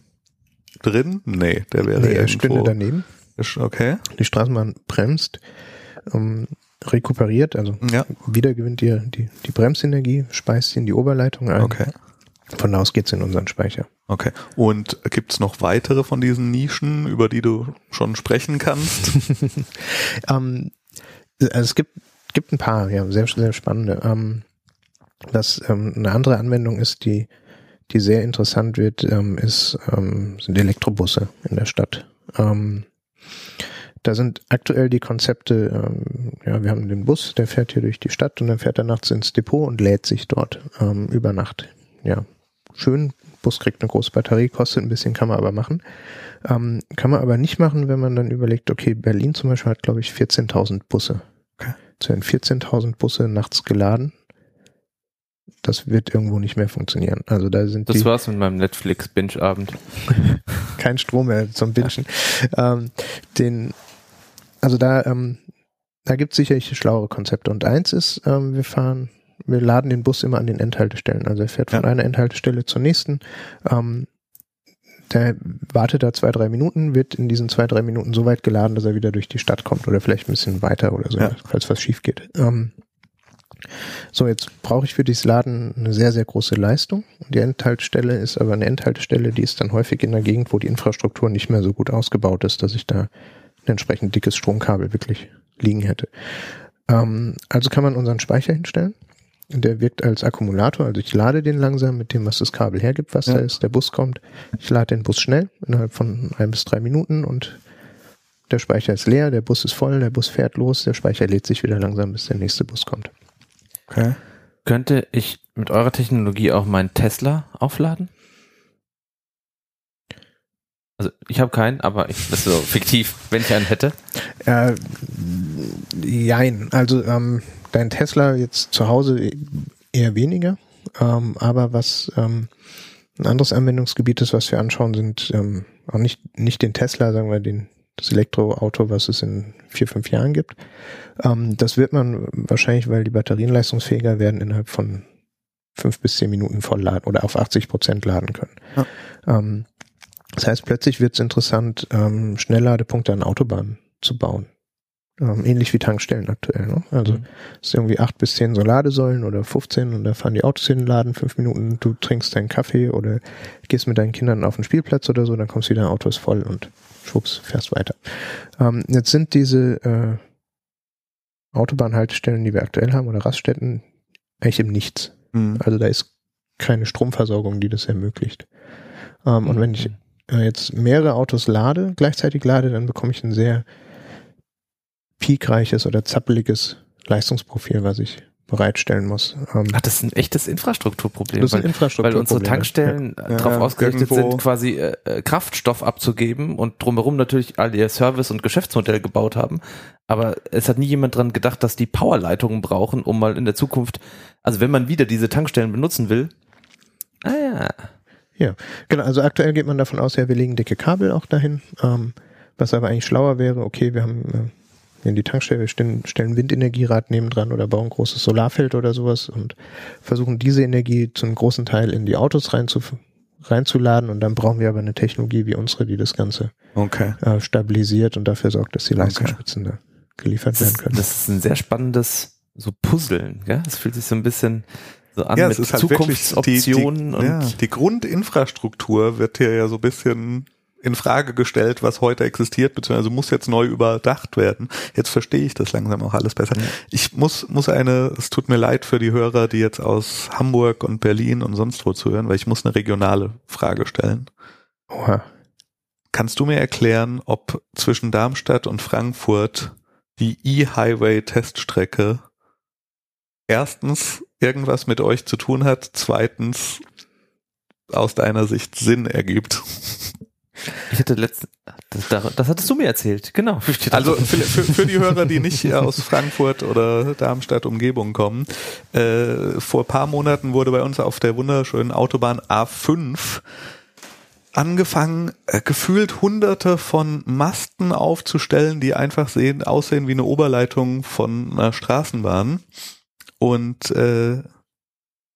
drin? Nee, der wäre nee, er stünde daneben. Okay. Die Straßenbahn bremst, ähm, rekuperiert, also ja. wieder gewinnt die, die, die Bremsenergie, speist sie in die Oberleitung ein. Okay. Von da aus geht's in unseren Speicher. Okay. Und gibt's noch weitere von diesen Nischen, über die du schon sprechen kannst? ähm, also es gibt, gibt ein paar, ja, sehr, sehr spannende. Ähm, das ähm, eine andere Anwendung ist, die die sehr interessant wird, ähm, ist, ähm, sind Elektrobusse in der Stadt. Ähm, da sind aktuell die Konzepte, ähm, ja, wir haben den Bus, der fährt hier durch die Stadt und dann fährt er nachts ins Depot und lädt sich dort ähm, über Nacht. Ja, schön, Bus kriegt eine große Batterie, kostet ein bisschen, kann man aber machen. Ähm, kann man aber nicht machen, wenn man dann überlegt, okay, Berlin zum Beispiel hat, glaube ich, 14.000 Busse. Okay. Es werden 14.000 Busse nachts geladen das wird irgendwo nicht mehr funktionieren. Also da sind Das war's mit meinem Netflix Binge-Abend. Kein Strom mehr zum Bingen. ähm, den, also da, ähm, da gibt es sicherlich schlauere Konzepte. Und eins ist, ähm, wir fahren, wir laden den Bus immer an den Endhaltestellen. Also er fährt von ja. einer Endhaltestelle zur nächsten. Ähm, der wartet da zwei, drei Minuten, wird in diesen zwei, drei Minuten so weit geladen, dass er wieder durch die Stadt kommt oder vielleicht ein bisschen weiter oder so, ja. falls was schief geht. Ähm, so, jetzt brauche ich für dieses Laden eine sehr, sehr große Leistung. Die Endhaltestelle ist aber eine Endhaltestelle, die ist dann häufig in der Gegend, wo die Infrastruktur nicht mehr so gut ausgebaut ist, dass ich da ein entsprechend dickes Stromkabel wirklich liegen hätte. Ähm, also kann man unseren Speicher hinstellen. Der wirkt als Akkumulator, also ich lade den langsam mit dem, was das Kabel hergibt, was ja. da ist. Der Bus kommt, ich lade den Bus schnell, innerhalb von ein bis drei Minuten und der Speicher ist leer, der Bus ist voll, der Bus fährt los, der Speicher lädt sich wieder langsam, bis der nächste Bus kommt. Okay. Könnte ich mit eurer Technologie auch meinen Tesla aufladen? Also ich habe keinen, aber ich, das ist so fiktiv, wenn ich einen hätte. Äh, jein. Also ähm, dein Tesla jetzt zu Hause eher weniger. Ähm, aber was ähm, ein anderes Anwendungsgebiet ist, was wir anschauen, sind ähm, auch nicht, nicht den Tesla, sagen wir den das Elektroauto, was es in vier, fünf Jahren gibt. Ähm, das wird man wahrscheinlich, weil die Batterien leistungsfähiger werden, innerhalb von fünf bis zehn Minuten voll laden oder auf 80 Prozent laden können. Ja. Ähm, das heißt, plötzlich wird es interessant, ähm, Schnellladepunkte an Autobahnen zu bauen. Ähm, ähnlich wie Tankstellen aktuell. Ne? Also mhm. es ist irgendwie acht bis zehn so Ladesäulen oder 15 und da fahren die Autos hin, laden fünf Minuten, du trinkst deinen Kaffee oder gehst mit deinen Kindern auf den Spielplatz oder so, dann kommst du wieder, ein Auto ist voll und schwupps, fährst weiter. Ähm, jetzt sind diese äh, Autobahnhaltestellen, die wir aktuell haben, oder Raststätten, eigentlich im Nichts. Mhm. Also da ist keine Stromversorgung, die das ermöglicht. Ähm, mhm. Und wenn ich äh, jetzt mehrere Autos lade, gleichzeitig lade, dann bekomme ich ein sehr peakreiches oder zappeliges Leistungsprofil, was ich bereitstellen muss. Ähm, Ach, das ist ein echtes Infrastrukturproblem. Das ist ein Infrastrukturproblem. Weil unsere Tankstellen ja. darauf ja, ausgerichtet sind, quasi äh, Kraftstoff abzugeben und drumherum natürlich all ihr Service- und Geschäftsmodell gebaut haben. Aber es hat nie jemand dran gedacht, dass die Powerleitungen brauchen, um mal in der Zukunft, also wenn man wieder diese Tankstellen benutzen will, ah ja. Ja, genau. Also aktuell geht man davon aus, ja, wir legen dicke Kabel auch dahin. Ähm, was aber eigentlich schlauer wäre, okay, wir haben äh, in die Tankstelle, wir stellen, stellen Windenergierad nebendran oder bauen ein großes Solarfeld oder sowas und versuchen diese Energie zu einem großen Teil in die Autos rein zu, reinzuladen und dann brauchen wir aber eine Technologie wie unsere, die das Ganze okay. äh, stabilisiert und dafür sorgt, dass die Leistungsspitzen okay. da geliefert werden können. Das ist ein sehr spannendes so Puzzeln, ja? Das fühlt sich so ein bisschen so an ja, mit es ist halt Zukunftsoptionen die, die, und ja, die Grundinfrastruktur wird hier ja so ein bisschen in Frage gestellt, was heute existiert, beziehungsweise muss jetzt neu überdacht werden. Jetzt verstehe ich das langsam auch alles besser. Ich muss, muss eine, es tut mir leid für die Hörer, die jetzt aus Hamburg und Berlin und sonst wo zuhören, weil ich muss eine regionale Frage stellen. Oha. Kannst du mir erklären, ob zwischen Darmstadt und Frankfurt die E-Highway-Teststrecke erstens irgendwas mit euch zu tun hat, zweitens aus deiner Sicht Sinn ergibt? Ich hatte letzten, das, das hattest du mir erzählt, genau. Also für, für, für die Hörer, die nicht aus Frankfurt oder Darmstadt Umgebung kommen, äh, vor paar Monaten wurde bei uns auf der wunderschönen Autobahn A5 angefangen, äh, gefühlt hunderte von Masten aufzustellen, die einfach sehen, aussehen wie eine Oberleitung von einer Straßenbahn. Und äh,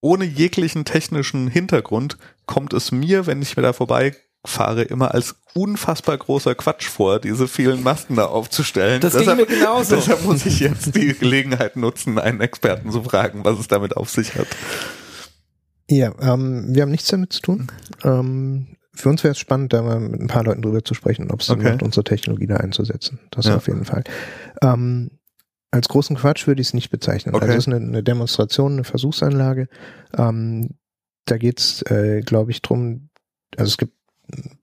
ohne jeglichen technischen Hintergrund kommt es mir, wenn ich mir da vorbei fahre, immer als unfassbar großer Quatsch vor, diese vielen Masten da aufzustellen. Das deshalb, ging mir genauso. Deshalb muss ich jetzt die Gelegenheit nutzen, einen Experten zu fragen, was es damit auf sich hat. Ja, ähm, wir haben nichts damit zu tun. Ähm, für uns wäre es spannend, da mal mit ein paar Leuten drüber zu sprechen, ob es okay. macht, unsere Technologie da einzusetzen. Das ja. auf jeden Fall. Ähm, als großen Quatsch würde ich es nicht bezeichnen. Okay. Also es ist eine, eine Demonstration, eine Versuchsanlage. Ähm, da geht's, äh, glaube ich, drum. Also es gibt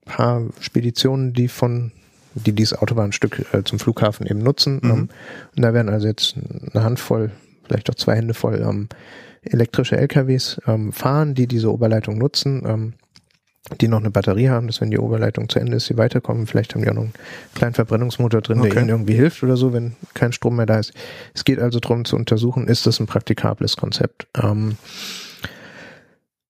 paar Speditionen, die von die dieses Autobahnstück äh, zum Flughafen eben nutzen. Mhm. Ähm, und da werden also jetzt eine Handvoll, vielleicht auch zwei Hände voll ähm, elektrische LKWs ähm, fahren, die diese Oberleitung nutzen, ähm, die noch eine Batterie haben, dass wenn die Oberleitung zu Ende ist, sie weiterkommen. Vielleicht haben die auch noch einen kleinen Verbrennungsmotor drin, okay. der ihnen irgendwie hilft oder so, wenn kein Strom mehr da ist. Es geht also darum zu untersuchen, ist das ein praktikables Konzept. Ähm,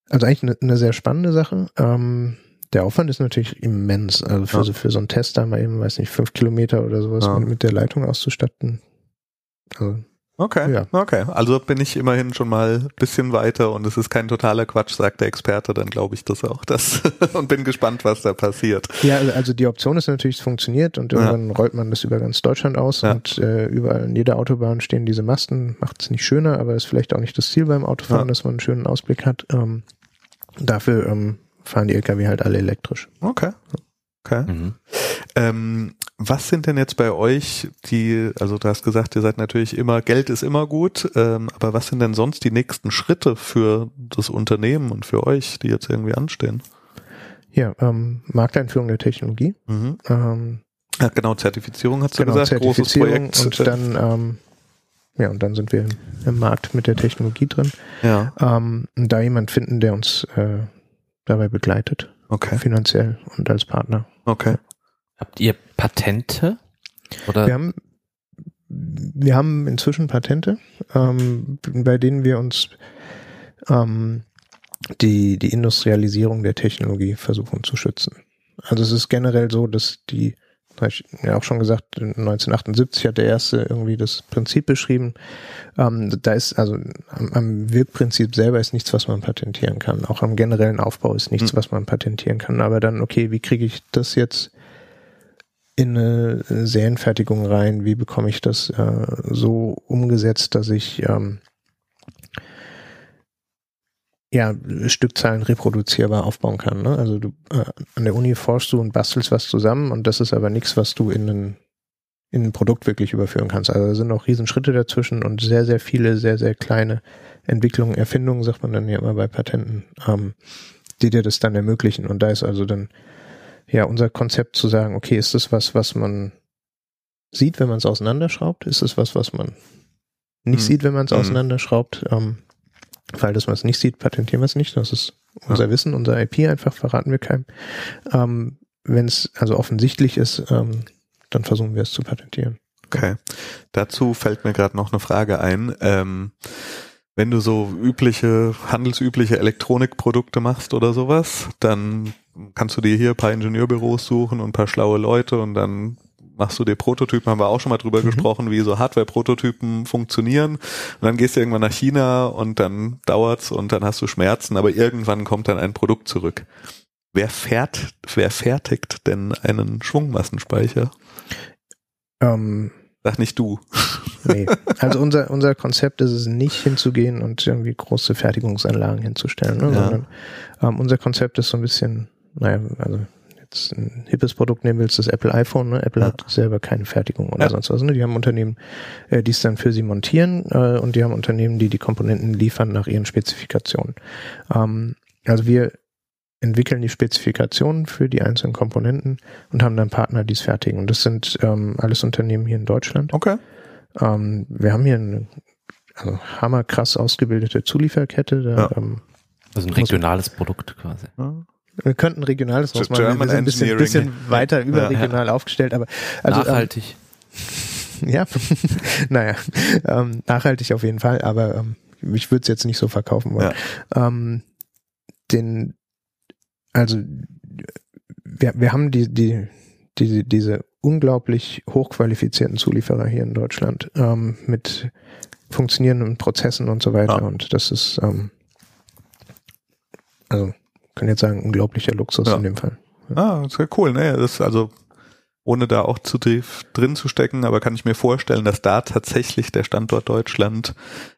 also eigentlich eine, eine sehr spannende Sache. Ähm, der Aufwand ist natürlich immens. Also für, ja. so, für so einen Test da mal eben, weiß nicht, fünf Kilometer oder sowas ja. mit der Leitung auszustatten. Also, okay, ja. okay. Also bin ich immerhin schon mal ein bisschen weiter und es ist kein totaler Quatsch, sagt der Experte, dann glaube ich das auch. Das und bin gespannt, was da passiert. Ja, also, also die Option ist natürlich, es funktioniert und irgendwann rollt man das über ganz Deutschland aus und äh, überall in jeder Autobahn stehen diese Masten. Macht es nicht schöner, aber ist vielleicht auch nicht das Ziel beim Autofahren, dass man einen schönen Ausblick hat. Ähm, dafür ähm, fahren die LKW halt alle elektrisch. Okay. Okay. Mhm. Ähm, was sind denn jetzt bei euch die, also du hast gesagt, ihr seid natürlich immer, Geld ist immer gut, ähm, aber was sind denn sonst die nächsten Schritte für das Unternehmen und für euch, die jetzt irgendwie anstehen? Ja, ähm, Markteinführung der Technologie. Mhm. Ähm, ja, genau, Zertifizierung hast du genau, gesagt, großes Projekt. Und dann, ähm, ja, und dann sind wir im, im Markt mit der Technologie drin. Ja. Ähm, da jemand finden, der uns äh, dabei begleitet. Okay. Finanziell und als Partner. Okay. Habt ihr Patente? Oder? Wir haben, wir haben inzwischen Patente, ähm, bei denen wir uns ähm, die, die Industrialisierung der Technologie versuchen zu schützen. Also es ist generell so, dass die habe ich ja auch schon gesagt, 1978 hat der erste irgendwie das Prinzip beschrieben. Ähm, da ist also am, am, Wirkprinzip selber ist nichts, was man patentieren kann. Auch am generellen Aufbau ist nichts, mhm. was man patentieren kann. Aber dann, okay, wie kriege ich das jetzt in eine Serienfertigung rein? Wie bekomme ich das äh, so umgesetzt, dass ich ähm, ja, Stückzahlen reproduzierbar aufbauen kann. Ne? Also du äh, an der Uni forschst du und bastelst was zusammen und das ist aber nichts, was du in ein, in ein Produkt wirklich überführen kannst. Also da sind auch Riesenschritte dazwischen und sehr, sehr viele, sehr, sehr kleine Entwicklungen, Erfindungen, sagt man dann ja immer bei Patenten, ähm, die dir das dann ermöglichen. Und da ist also dann ja unser Konzept zu sagen, okay, ist das was, was man sieht, wenn man es auseinanderschraubt? Ist es was, was man nicht mhm. sieht, wenn man es mhm. auseinanderschraubt. Ähm, dass man es nicht sieht, patentieren wir es nicht. Das ist unser ja. Wissen, unser IP einfach, verraten wir keinem. Ähm, wenn es also offensichtlich ist, ähm, dann versuchen wir es zu patentieren. Okay. Dazu fällt mir gerade noch eine Frage ein. Ähm, wenn du so übliche, handelsübliche Elektronikprodukte machst oder sowas, dann kannst du dir hier ein paar Ingenieurbüros suchen und ein paar schlaue Leute und dann machst du dir Prototypen, haben wir auch schon mal drüber mhm. gesprochen, wie so Hardware-Prototypen funktionieren. Und dann gehst du irgendwann nach China und dann dauert's und dann hast du Schmerzen, aber irgendwann kommt dann ein Produkt zurück. Wer, fährt, wer fertigt denn einen Schwungmassenspeicher? Ähm, Sag nicht du. Nee. Also unser, unser Konzept ist es nicht hinzugehen und irgendwie große Fertigungsanlagen hinzustellen, ne? Ja. sondern ähm, unser Konzept ist so ein bisschen, naja, also jetzt ein hippes Produkt nehmen willst, das Apple iPhone. Ne? Apple ja. hat selber keine Fertigung oder ja. sonst was. Ne? Die haben Unternehmen, äh, die es dann für sie montieren äh, und die haben Unternehmen, die die Komponenten liefern nach ihren Spezifikationen. Ähm, also wir entwickeln die Spezifikationen für die einzelnen Komponenten und haben dann Partner, die es fertigen. Und das sind ähm, alles Unternehmen hier in Deutschland. Okay. Ähm, wir haben hier eine also hammerkrass ausgebildete Zulieferkette. Da, ja. ähm, also ein regionales Produkt quasi. Wir könnten regionales draus machen. Wir sind ein bisschen, bisschen weiter überregional ja, ja. aufgestellt, aber also, ähm, nachhaltig. Ähm, ja, naja, ähm, nachhaltig auf jeden Fall, aber ähm, ich würde es jetzt nicht so verkaufen wollen. Ähm, den also wir, wir haben die, die, die, diese unglaublich hochqualifizierten Zulieferer hier in Deutschland ähm, mit funktionierenden Prozessen und so weiter. Ja. Und das ist, ähm, also kann jetzt sagen, unglaublicher Luxus ja. in dem Fall. Ja. Ah, sehr cool, ne? Das ist also ohne da auch zu tief drin zu stecken, aber kann ich mir vorstellen, dass da tatsächlich der Standort Deutschland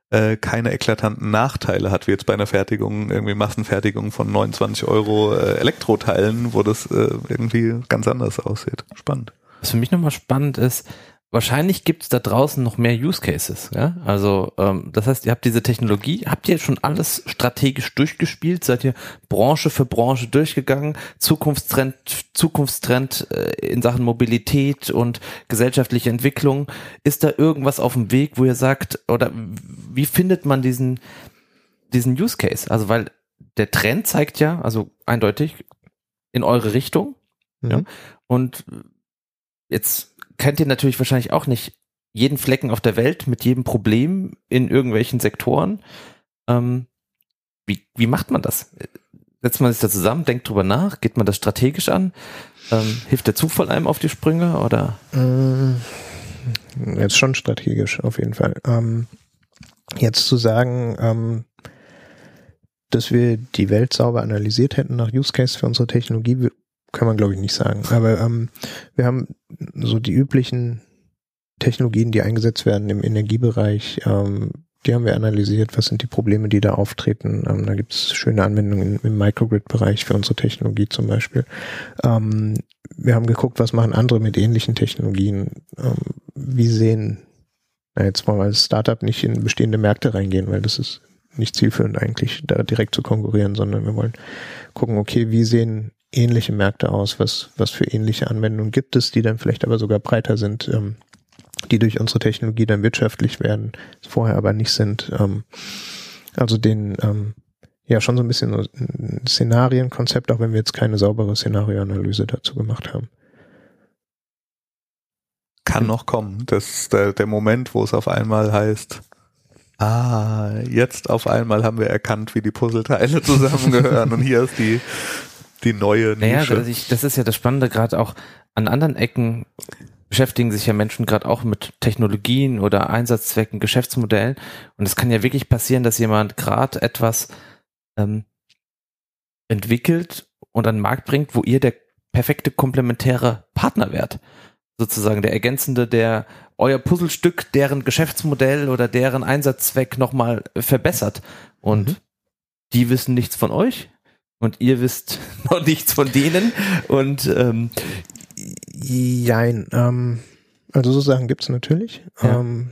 äh, keine eklatanten Nachteile hat, wie jetzt bei einer Fertigung, irgendwie Massenfertigung von 29 Euro äh, Elektroteilen, wo das äh, irgendwie ganz anders aussieht. Spannend. Was für mich nochmal spannend ist, wahrscheinlich gibt es da draußen noch mehr Use Cases. Ja? Also ähm, das heißt, ihr habt diese Technologie, habt ihr schon alles strategisch durchgespielt? Seid ihr Branche für Branche durchgegangen? Zukunftstrend, Zukunftstrend äh, in Sachen Mobilität und gesellschaftliche Entwicklung. Ist da irgendwas auf dem Weg, wo ihr sagt, oder wie findet man diesen, diesen Use Case? Also weil der Trend zeigt ja, also eindeutig in eure Richtung. Mhm. Ja? Und jetzt kennt ihr natürlich wahrscheinlich auch nicht jeden Flecken auf der Welt mit jedem Problem in irgendwelchen Sektoren. Ähm, wie, wie macht man das? Setzt man sich da zusammen, denkt drüber nach, geht man das strategisch an? Ähm, hilft der Zufall einem auf die Sprünge oder? Äh, jetzt schon strategisch auf jeden Fall. Ähm, jetzt zu sagen, ähm, dass wir die Welt sauber analysiert hätten nach Use Case für unsere Technologie, kann man glaube ich nicht sagen. Aber ähm, wir haben so die üblichen Technologien, die eingesetzt werden im Energiebereich, ähm, die haben wir analysiert, was sind die Probleme, die da auftreten. Ähm, da gibt es schöne Anwendungen im Microgrid-Bereich für unsere Technologie zum Beispiel. Ähm, wir haben geguckt, was machen andere mit ähnlichen Technologien. Ähm, wie sehen, na jetzt wollen wir als Startup nicht in bestehende Märkte reingehen, weil das ist nicht zielführend eigentlich, da direkt zu konkurrieren, sondern wir wollen gucken, okay, wie sehen ähnliche Märkte aus? Was, was für ähnliche Anwendungen gibt es, die dann vielleicht aber sogar breiter sind, ähm, die durch unsere Technologie dann wirtschaftlich werden, vorher aber nicht sind? Ähm, also den, ähm, ja, schon so ein bisschen ein Szenarienkonzept, auch wenn wir jetzt keine saubere Szenarioanalyse dazu gemacht haben. Kann noch kommen. Das ist der, der Moment, wo es auf einmal heißt, ah, jetzt auf einmal haben wir erkannt, wie die Puzzleteile zusammengehören und hier ist die die neue Nische. Naja, das, ich, das ist ja das Spannende, gerade auch an anderen Ecken beschäftigen sich ja Menschen gerade auch mit Technologien oder Einsatzzwecken, Geschäftsmodellen. Und es kann ja wirklich passieren, dass jemand gerade etwas ähm, entwickelt und an den Markt bringt, wo ihr der perfekte komplementäre Partner wärt. Sozusagen der ergänzende, der euer Puzzlestück, deren Geschäftsmodell oder deren Einsatzzweck nochmal verbessert. Und mhm. die wissen nichts von euch, und ihr wisst noch nichts von denen und ähm, Jein, ähm, also so Sachen gibt's natürlich. Ja. Ähm,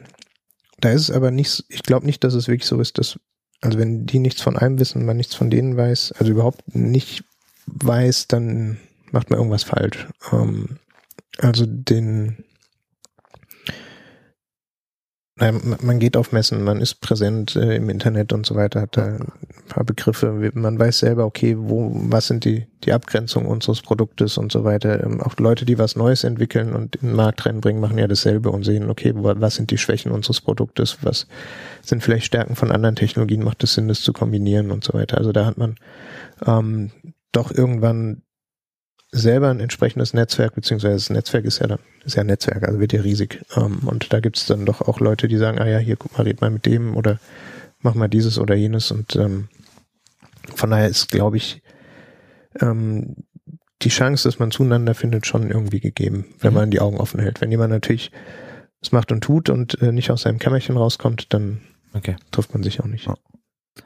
da ist es aber nicht, ich glaube nicht, dass es wirklich so ist, dass, also wenn die nichts von einem wissen, man nichts von denen weiß, also überhaupt nicht weiß, dann macht man irgendwas falsch. Ähm, also den, man geht auf Messen, man ist präsent äh, im Internet und so weiter, hat da ein paar Begriffe. Man weiß selber, okay, wo, was sind die, die Abgrenzungen unseres Produktes und so weiter. Ähm, auch Leute, die was Neues entwickeln und in den Markt reinbringen, machen ja dasselbe und sehen, okay, was sind die Schwächen unseres Produktes, was sind vielleicht Stärken von anderen Technologien, macht es Sinn, das zu kombinieren und so weiter. Also da hat man ähm, doch irgendwann selber ein entsprechendes Netzwerk, beziehungsweise das Netzwerk ist ja dann, ist ja ein Netzwerk, also wird ja riesig. Ähm, und da gibt es dann doch auch Leute, die sagen, ah ja, hier, guck mal, red mal mit dem oder mach mal dieses oder jenes. Und ähm, von daher ist, glaube ich, ähm, die Chance, dass man zueinander findet, schon irgendwie gegeben, wenn mhm. man die Augen offen hält. Wenn jemand natürlich es macht und tut und äh, nicht aus seinem Kämmerchen rauskommt, dann okay. trifft man sich auch nicht. Ja.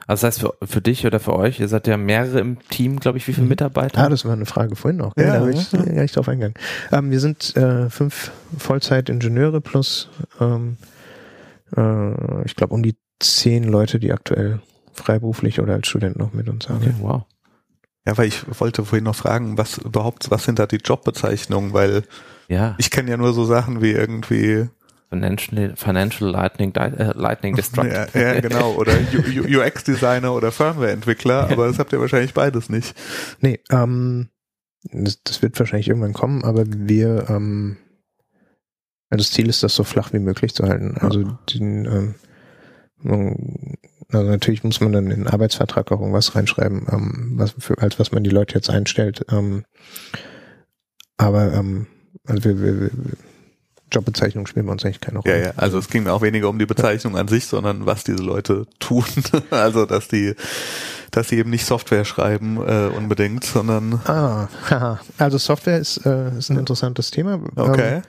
Also das heißt für, für dich oder für euch, ihr seid ja mehrere im Team, glaube ich, wie viele mhm. Mitarbeiter? Ah, das war eine Frage vorhin noch. Ja, da habe ich ja. gar nicht drauf eingegangen. Ähm, wir sind äh, fünf Vollzeit-Ingenieure plus, ähm, äh, ich glaube, um die zehn Leute, die aktuell freiberuflich oder als Student noch mit uns arbeiten. Okay, wow. Ja, weil ich wollte vorhin noch fragen, was überhaupt, was sind da die Jobbezeichnungen, weil ja. ich kenne ja nur so Sachen wie irgendwie Financial, Financial Lightning, äh, Lightning Destructor. Ja, ja, genau. Oder UX-Designer oder Firmware-Entwickler, aber das habt ihr wahrscheinlich beides nicht. Nee, ähm, das, das wird wahrscheinlich irgendwann kommen, aber wir, ähm, also das Ziel ist, das so flach wie möglich zu halten. Also den, ähm, also natürlich muss man dann in den Arbeitsvertrag auch irgendwas reinschreiben, ähm, was für, als was man die Leute jetzt einstellt. Ähm, aber ähm, also wir, wir, wir Jobbezeichnung spielen bei uns eigentlich keine Rolle. Ja, ja, also es ging mir auch weniger um die Bezeichnung an sich, sondern was diese Leute tun. also dass die, dass sie eben nicht Software schreiben äh, unbedingt, sondern. Ah, haha. also Software ist, äh, ist ein interessantes Thema. Okay. Ähm,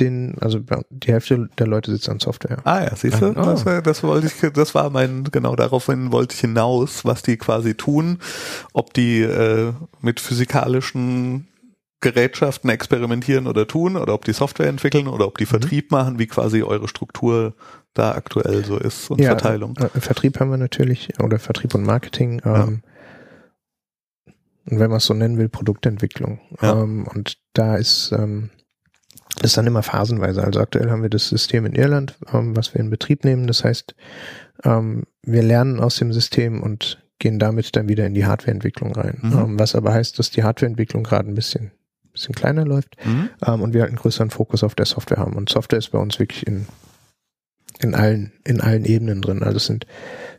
den, also die Hälfte der Leute sitzt an Software. Ah ja, siehst du, oh. das, das wollte ich, das war mein, genau daraufhin wollte ich hinaus, was die quasi tun, ob die äh, mit physikalischen Gerätschaften experimentieren oder tun oder ob die Software entwickeln oder ob die mhm. Vertrieb machen, wie quasi eure Struktur da aktuell so ist und ja, Verteilung. Äh, Vertrieb haben wir natürlich oder Vertrieb und Marketing. Ähm, ja. Und wenn man es so nennen will, Produktentwicklung. Ja. Ähm, und da ist ähm, das ist dann immer phasenweise. Also aktuell haben wir das System in Irland, ähm, was wir in Betrieb nehmen. Das heißt, ähm, wir lernen aus dem System und gehen damit dann wieder in die Hardwareentwicklung rein. Mhm. Ähm, was aber heißt, dass die Hardwareentwicklung gerade ein bisschen bisschen kleiner läuft mhm. ähm, und wir halt einen größeren Fokus auf der Software haben. Und Software ist bei uns wirklich in, in allen, in allen Ebenen drin. Also es sind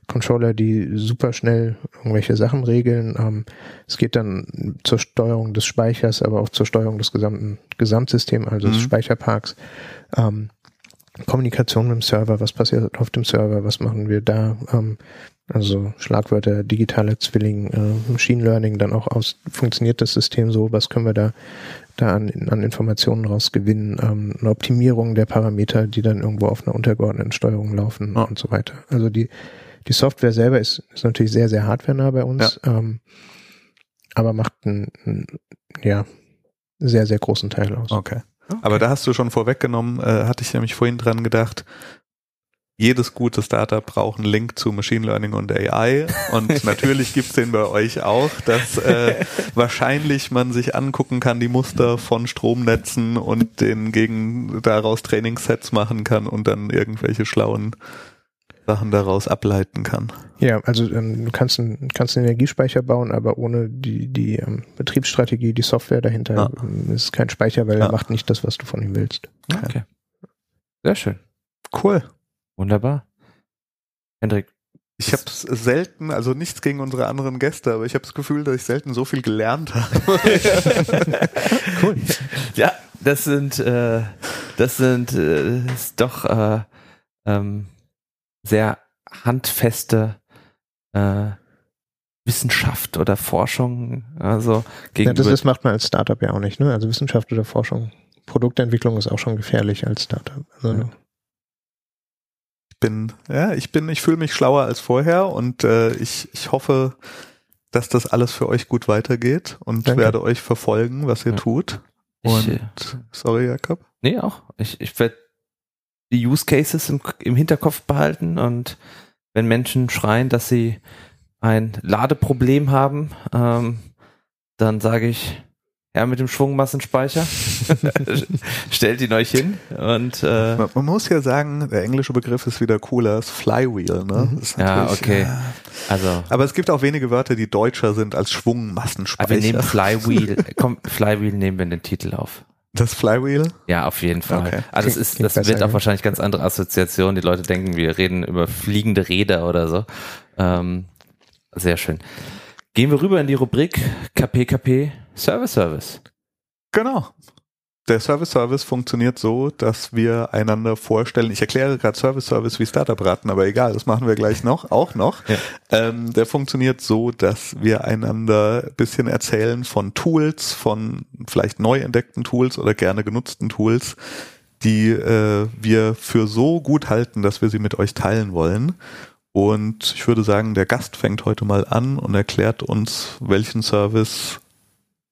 Controller, die super schnell irgendwelche Sachen regeln. Ähm, es geht dann zur Steuerung des Speichers, aber auch zur Steuerung des gesamten Gesamtsystems, also mhm. des Speicherparks. Ähm, Kommunikation mit dem Server, was passiert auf dem Server, was machen wir da? Ähm, also Schlagwörter digitaler Zwilling, äh, Machine Learning, dann auch aus, funktioniert das System so, was können wir da, da an, an Informationen rausgewinnen, ähm, eine Optimierung der Parameter, die dann irgendwo auf einer untergeordneten Steuerung laufen ja. und so weiter. Also die, die Software selber ist, ist natürlich sehr, sehr hardwarenah bei uns, ja. ähm, aber macht einen, einen, ja, sehr, sehr großen Teil aus. Okay. okay. Aber da hast du schon vorweggenommen, äh, hatte ich nämlich vorhin dran gedacht, jedes gute Startup braucht einen Link zu Machine Learning und AI. Und natürlich gibt's den bei euch auch, dass äh, wahrscheinlich man sich angucken kann, die Muster von Stromnetzen und den gegen daraus Trainingssets machen kann und dann irgendwelche schlauen Sachen daraus ableiten kann. Ja, also ähm, du kannst, ein, kannst einen Energiespeicher bauen, aber ohne die, die ähm, Betriebsstrategie, die Software dahinter ah. Ähm, ist kein Speicher, weil ah. er macht nicht das, was du von ihm willst. Okay. okay. Sehr schön. Cool. Wunderbar. Hendrik. Ich habe selten, also nichts gegen unsere anderen Gäste, aber ich habe das Gefühl, dass ich selten so viel gelernt habe. cool. Ja, das sind, äh, das sind äh, doch äh, ähm, sehr handfeste äh, Wissenschaft oder Forschung. Also ja, das, das macht man als Startup ja auch nicht. Ne? Also Wissenschaft oder Forschung. Produktentwicklung ist auch schon gefährlich als Startup. Also ja bin, ja, ich bin, ich fühle mich schlauer als vorher und äh, ich, ich hoffe, dass das alles für euch gut weitergeht und Danke. werde euch verfolgen, was ihr ja. tut. Und ich, äh, sorry, Jakob. Nee, auch. Ich, ich werde die Use Cases im, im Hinterkopf behalten und wenn Menschen schreien, dass sie ein Ladeproblem haben, ähm, dann sage ich, ja, mit dem Schwungmassenspeicher. Stellt ihn euch hin und äh, man, man, muss ja sagen, der englische Begriff ist wieder cooler, ist Flywheel, ne? Mhm. ja, okay. Ja. Also, aber es gibt auch wenige Wörter, die deutscher sind als Schwungmassenspeicher. Aber wir nehmen Flywheel, komm, Flywheel nehmen wir in den Titel auf. Das Flywheel? Ja, auf jeden Fall. Okay. Also es ist, das wird auch wahrscheinlich ganz andere Assoziationen. Die Leute denken, wir reden über fliegende Räder oder so. Ähm, sehr schön. Gehen wir rüber in die Rubrik KPKP Service Service. Genau. Der Service Service funktioniert so, dass wir einander vorstellen. Ich erkläre gerade Service Service wie Startup raten, aber egal, das machen wir gleich noch, auch noch. Ja. Ähm, der funktioniert so, dass wir einander bisschen erzählen von Tools, von vielleicht neu entdeckten Tools oder gerne genutzten Tools, die äh, wir für so gut halten, dass wir sie mit euch teilen wollen. Und ich würde sagen, der Gast fängt heute mal an und erklärt uns, welchen Service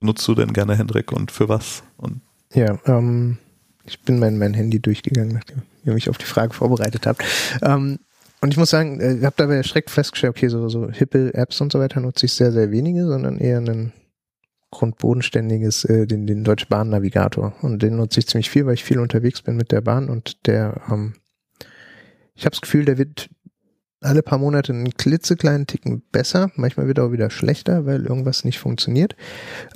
nutzt du denn gerne, Hendrik, und für was? Und ja, ähm, ich bin mein, mein Handy durchgegangen, nachdem ihr mich auf die Frage vorbereitet habt. Ähm, und ich muss sagen, äh, ich habe dabei erschreckt festgestellt, okay, so, so hippe Apps und so weiter nutze ich sehr, sehr wenige, sondern eher ein grundbodenständiges, äh, den, den Deutsche Bahn Navigator. Und den nutze ich ziemlich viel, weil ich viel unterwegs bin mit der Bahn und der, ähm, ich habe das Gefühl, der wird alle paar Monate einen klitzekleinen Ticken besser. Manchmal wird auch wieder schlechter, weil irgendwas nicht funktioniert.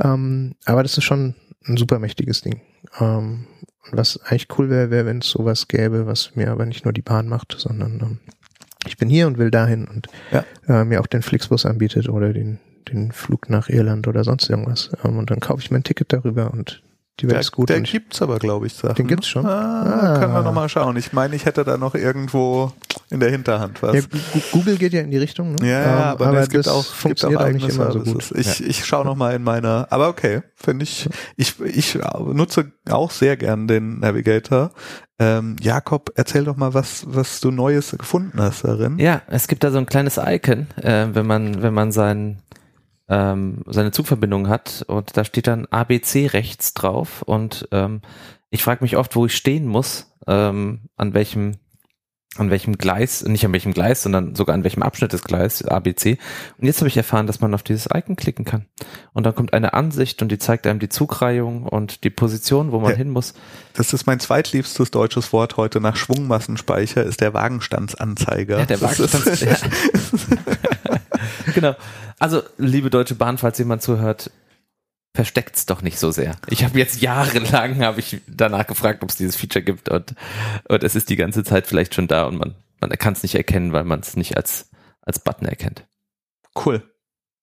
Ähm, aber das ist schon ein super mächtiges Ding. Ähm, was eigentlich cool wäre, wäre, wenn es sowas gäbe, was mir aber nicht nur die Bahn macht, sondern ähm, ich bin hier und will dahin und ja. äh, mir auch den Flixbus anbietet oder den, den Flug nach Irland oder sonst irgendwas. Ähm, und dann kaufe ich mein Ticket darüber und die Welt der, ist gut. Der gibt's aber, glaube ich, Sachen. Den gibt's schon. Ah, ah. Können wir nochmal schauen. Ich meine, ich hätte da noch irgendwo in der Hinterhand was. Ja, Google geht ja in die Richtung. Ne? Ja, um, aber, aber es gibt auch, funktioniert gibt auch, auch nicht immer Services. so gut. Ich, ja. ich schaue nochmal in meiner, aber okay, finde ich, ich, ich nutze auch sehr gern den Navigator. Ähm, Jakob, erzähl doch mal, was, was du Neues gefunden hast darin. Ja, es gibt da so ein kleines Icon, äh, wenn man, wenn man seinen ähm, seine Zugverbindung hat und da steht dann ABC rechts drauf und ähm, ich frage mich oft, wo ich stehen muss, ähm, an welchem an welchem Gleis, nicht an welchem Gleis, sondern sogar an welchem Abschnitt des Gleis, ABC. Und jetzt habe ich erfahren, dass man auf dieses Icon klicken kann. Und dann kommt eine Ansicht und die zeigt einem die Zugreihung und die Position, wo man ja, hin muss. Das ist mein zweitliebstes deutsches Wort heute nach Schwungmassenspeicher, ist der Wagenstandsanzeiger. Ja, der Wagenstandsanzeiger. genau. Also, liebe Deutsche Bahn, falls jemand zuhört, versteckt's doch nicht so sehr. Ich habe jetzt jahrelang habe ich danach gefragt, ob es dieses Feature gibt und, und es ist die ganze Zeit vielleicht schon da und man, man kann es nicht erkennen, weil man es nicht als, als Button erkennt. Cool.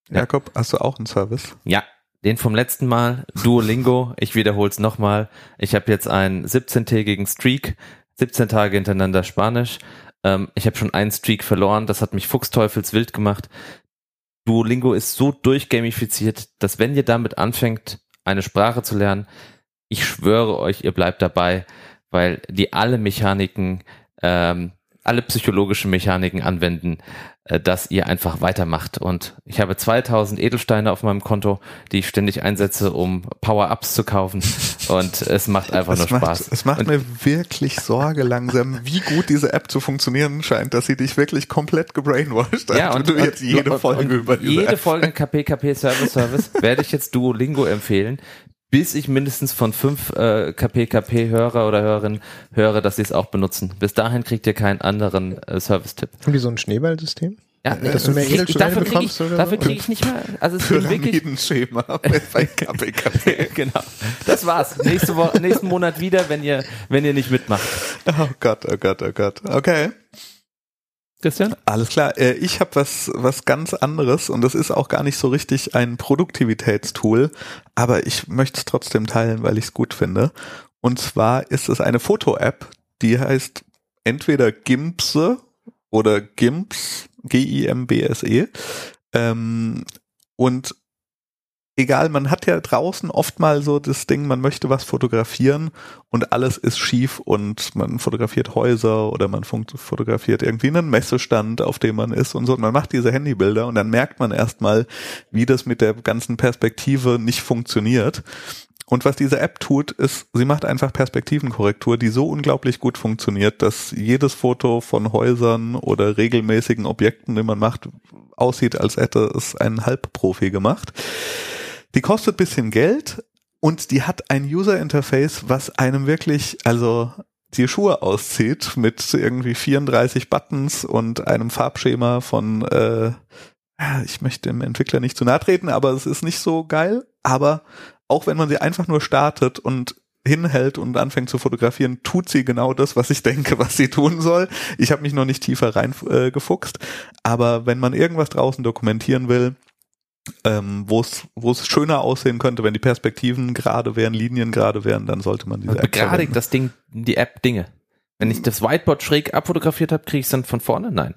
Jakob, hast du auch einen Service? Ja, den vom letzten Mal, Duolingo. Ich wiederhole es nochmal. Ich habe jetzt einen 17-tägigen Streak, 17 Tage hintereinander Spanisch. Ähm, ich habe schon einen Streak verloren, das hat mich fuchsteufelswild gemacht. Duolingo ist so durchgamifiziert, dass wenn ihr damit anfängt, eine Sprache zu lernen, ich schwöre euch, ihr bleibt dabei, weil die alle Mechaniken ähm, alle psychologischen Mechaniken anwenden, dass ihr einfach weitermacht. Und ich habe 2000 Edelsteine auf meinem Konto, die ich ständig einsetze, um Power-Ups zu kaufen. Und es macht einfach nur macht, Spaß. Es macht und mir wirklich Sorge langsam, wie gut diese App zu funktionieren scheint, dass sie dich wirklich komplett gebrainwashed hat. Ja, und du jetzt jede und, Folge und über diese Jede App. Folge KPKP Service Service werde ich jetzt Duolingo empfehlen, bis ich mindestens von fünf äh, KPKP-Hörer oder Hörerinnen höre, dass sie es auch benutzen. Bis dahin kriegt ihr keinen anderen äh, Service-Tipp. Die so ein Schneeballsystem? Ja, äh, dass du mehr krieg, dafür kriege ich, dafür krieg ich nicht mehr. Also es ist wirklich Schema bei KPKP. genau. Das war's. Nächste Woche, nächsten Monat wieder, wenn ihr wenn ihr nicht mitmacht. Oh Gott, oh Gott, oh Gott. Okay. Christian? Alles klar. Äh, ich habe was, was ganz anderes und das ist auch gar nicht so richtig ein Produktivitätstool, aber ich möchte es trotzdem teilen, weil ich es gut finde. Und zwar ist es eine Foto-App, die heißt entweder Gimpse oder Gimps, G-I-M-B-S-E. Ähm, und egal, man hat ja draußen oft mal so das Ding, man möchte was fotografieren und alles ist schief und man fotografiert Häuser oder man fotografiert irgendwie einen Messestand, auf dem man ist und so. Und man macht diese Handybilder und dann merkt man erstmal, wie das mit der ganzen Perspektive nicht funktioniert. Und was diese App tut, ist, sie macht einfach Perspektivenkorrektur, die so unglaublich gut funktioniert, dass jedes Foto von Häusern oder regelmäßigen Objekten, die man macht, aussieht, als hätte es ein Halbprofi gemacht. Die kostet bisschen Geld, und die hat ein User Interface, was einem wirklich, also die Schuhe auszieht mit irgendwie 34 Buttons und einem Farbschema von, äh, ich möchte dem Entwickler nicht zu nahe treten, aber es ist nicht so geil. Aber auch wenn man sie einfach nur startet und hinhält und anfängt zu fotografieren, tut sie genau das, was ich denke, was sie tun soll. Ich habe mich noch nicht tiefer reingefuchst, äh, aber wenn man irgendwas draußen dokumentieren will, ähm, wo es wo es schöner aussehen könnte, wenn die Perspektiven gerade wären, Linien gerade wären, dann sollte man diese also App begradigt das Ding die App Dinge. Wenn ich das Whiteboard schräg abfotografiert habe, kriege ich es dann von vorne? Nein.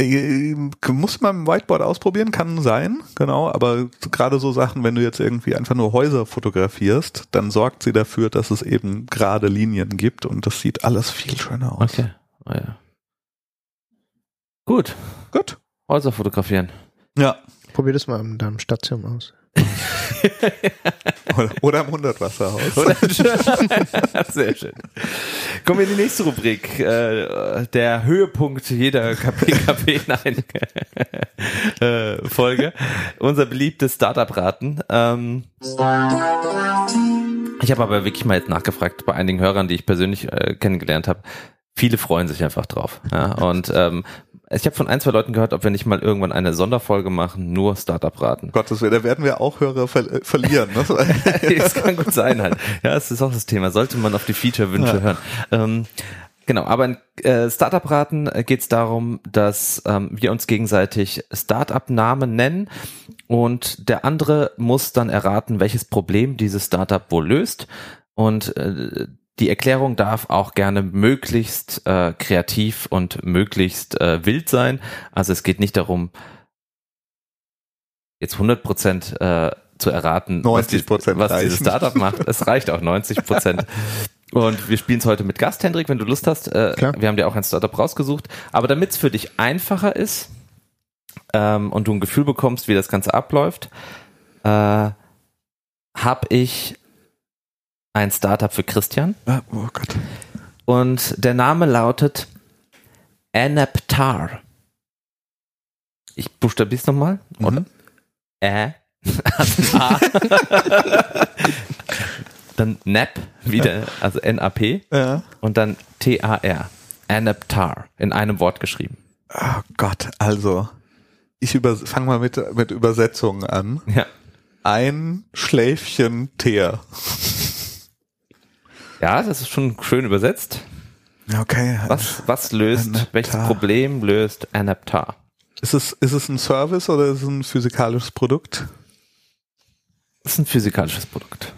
Äh, muss man im Whiteboard ausprobieren, kann sein, genau, aber gerade so Sachen, wenn du jetzt irgendwie einfach nur Häuser fotografierst, dann sorgt sie dafür, dass es eben gerade Linien gibt und das sieht alles viel schöner aus. Okay. Oh ja. Gut. Gut. Häuser fotografieren. Ja. Probier das mal in deinem Stadtschirm aus. oder, oder im Hundertwasserhaus. Sehr schön. Kommen wir in die nächste Rubrik. Äh, der Höhepunkt jeder KPKP nein, äh, Folge. Unser beliebtes Startup-Raten. Ähm, ich habe aber wirklich mal jetzt nachgefragt bei einigen Hörern, die ich persönlich äh, kennengelernt habe. Viele freuen sich einfach drauf. Ja? Und ähm, ich habe von ein, zwei Leuten gehört, ob wir nicht mal irgendwann eine Sonderfolge machen, nur Startup-Raten. Gottes Willen, da werden wir auch Hörer ver äh, verlieren. Ne? das kann gut sein halt. Ja, das ist auch das Thema. Sollte man auf die Feature-Wünsche ja. hören. Ähm, Genau, aber in äh, Startup-Raten geht es darum, dass ähm, wir uns gegenseitig Startup-Namen nennen und der andere muss dann erraten, welches Problem dieses Startup wohl löst. Und äh, die Erklärung darf auch gerne möglichst äh, kreativ und möglichst äh, wild sein. Also es geht nicht darum, jetzt 100 Prozent äh, zu erraten, 90 was, die, was dieses Startup macht. Es reicht auch 90 Prozent. Und wir spielen es heute mit Gast, Hendrik, wenn du Lust hast. Äh, wir haben dir auch ein Startup rausgesucht. Aber damit es für dich einfacher ist ähm, und du ein Gefühl bekommst, wie das Ganze abläuft, äh, habe ich ein Startup für Christian. Ah, oh Gott. Und der Name lautet Anaptar. Ich buchstabiere es nochmal. Mhm. Ä. Dann NAP wieder, also N-A-P. Ja. Und dann T-A-R. Anaptar. In einem Wort geschrieben. Oh Gott, also ich fange mal mit, mit Übersetzungen an. Ja. Ein Schläfchen Teer. Ja, das ist schon schön übersetzt. Okay. Was, was löst, Anaptar. welches Problem löst Anaptar? Ist es, ist es ein Service oder ist es ein physikalisches Produkt? Es ist ein physikalisches Produkt.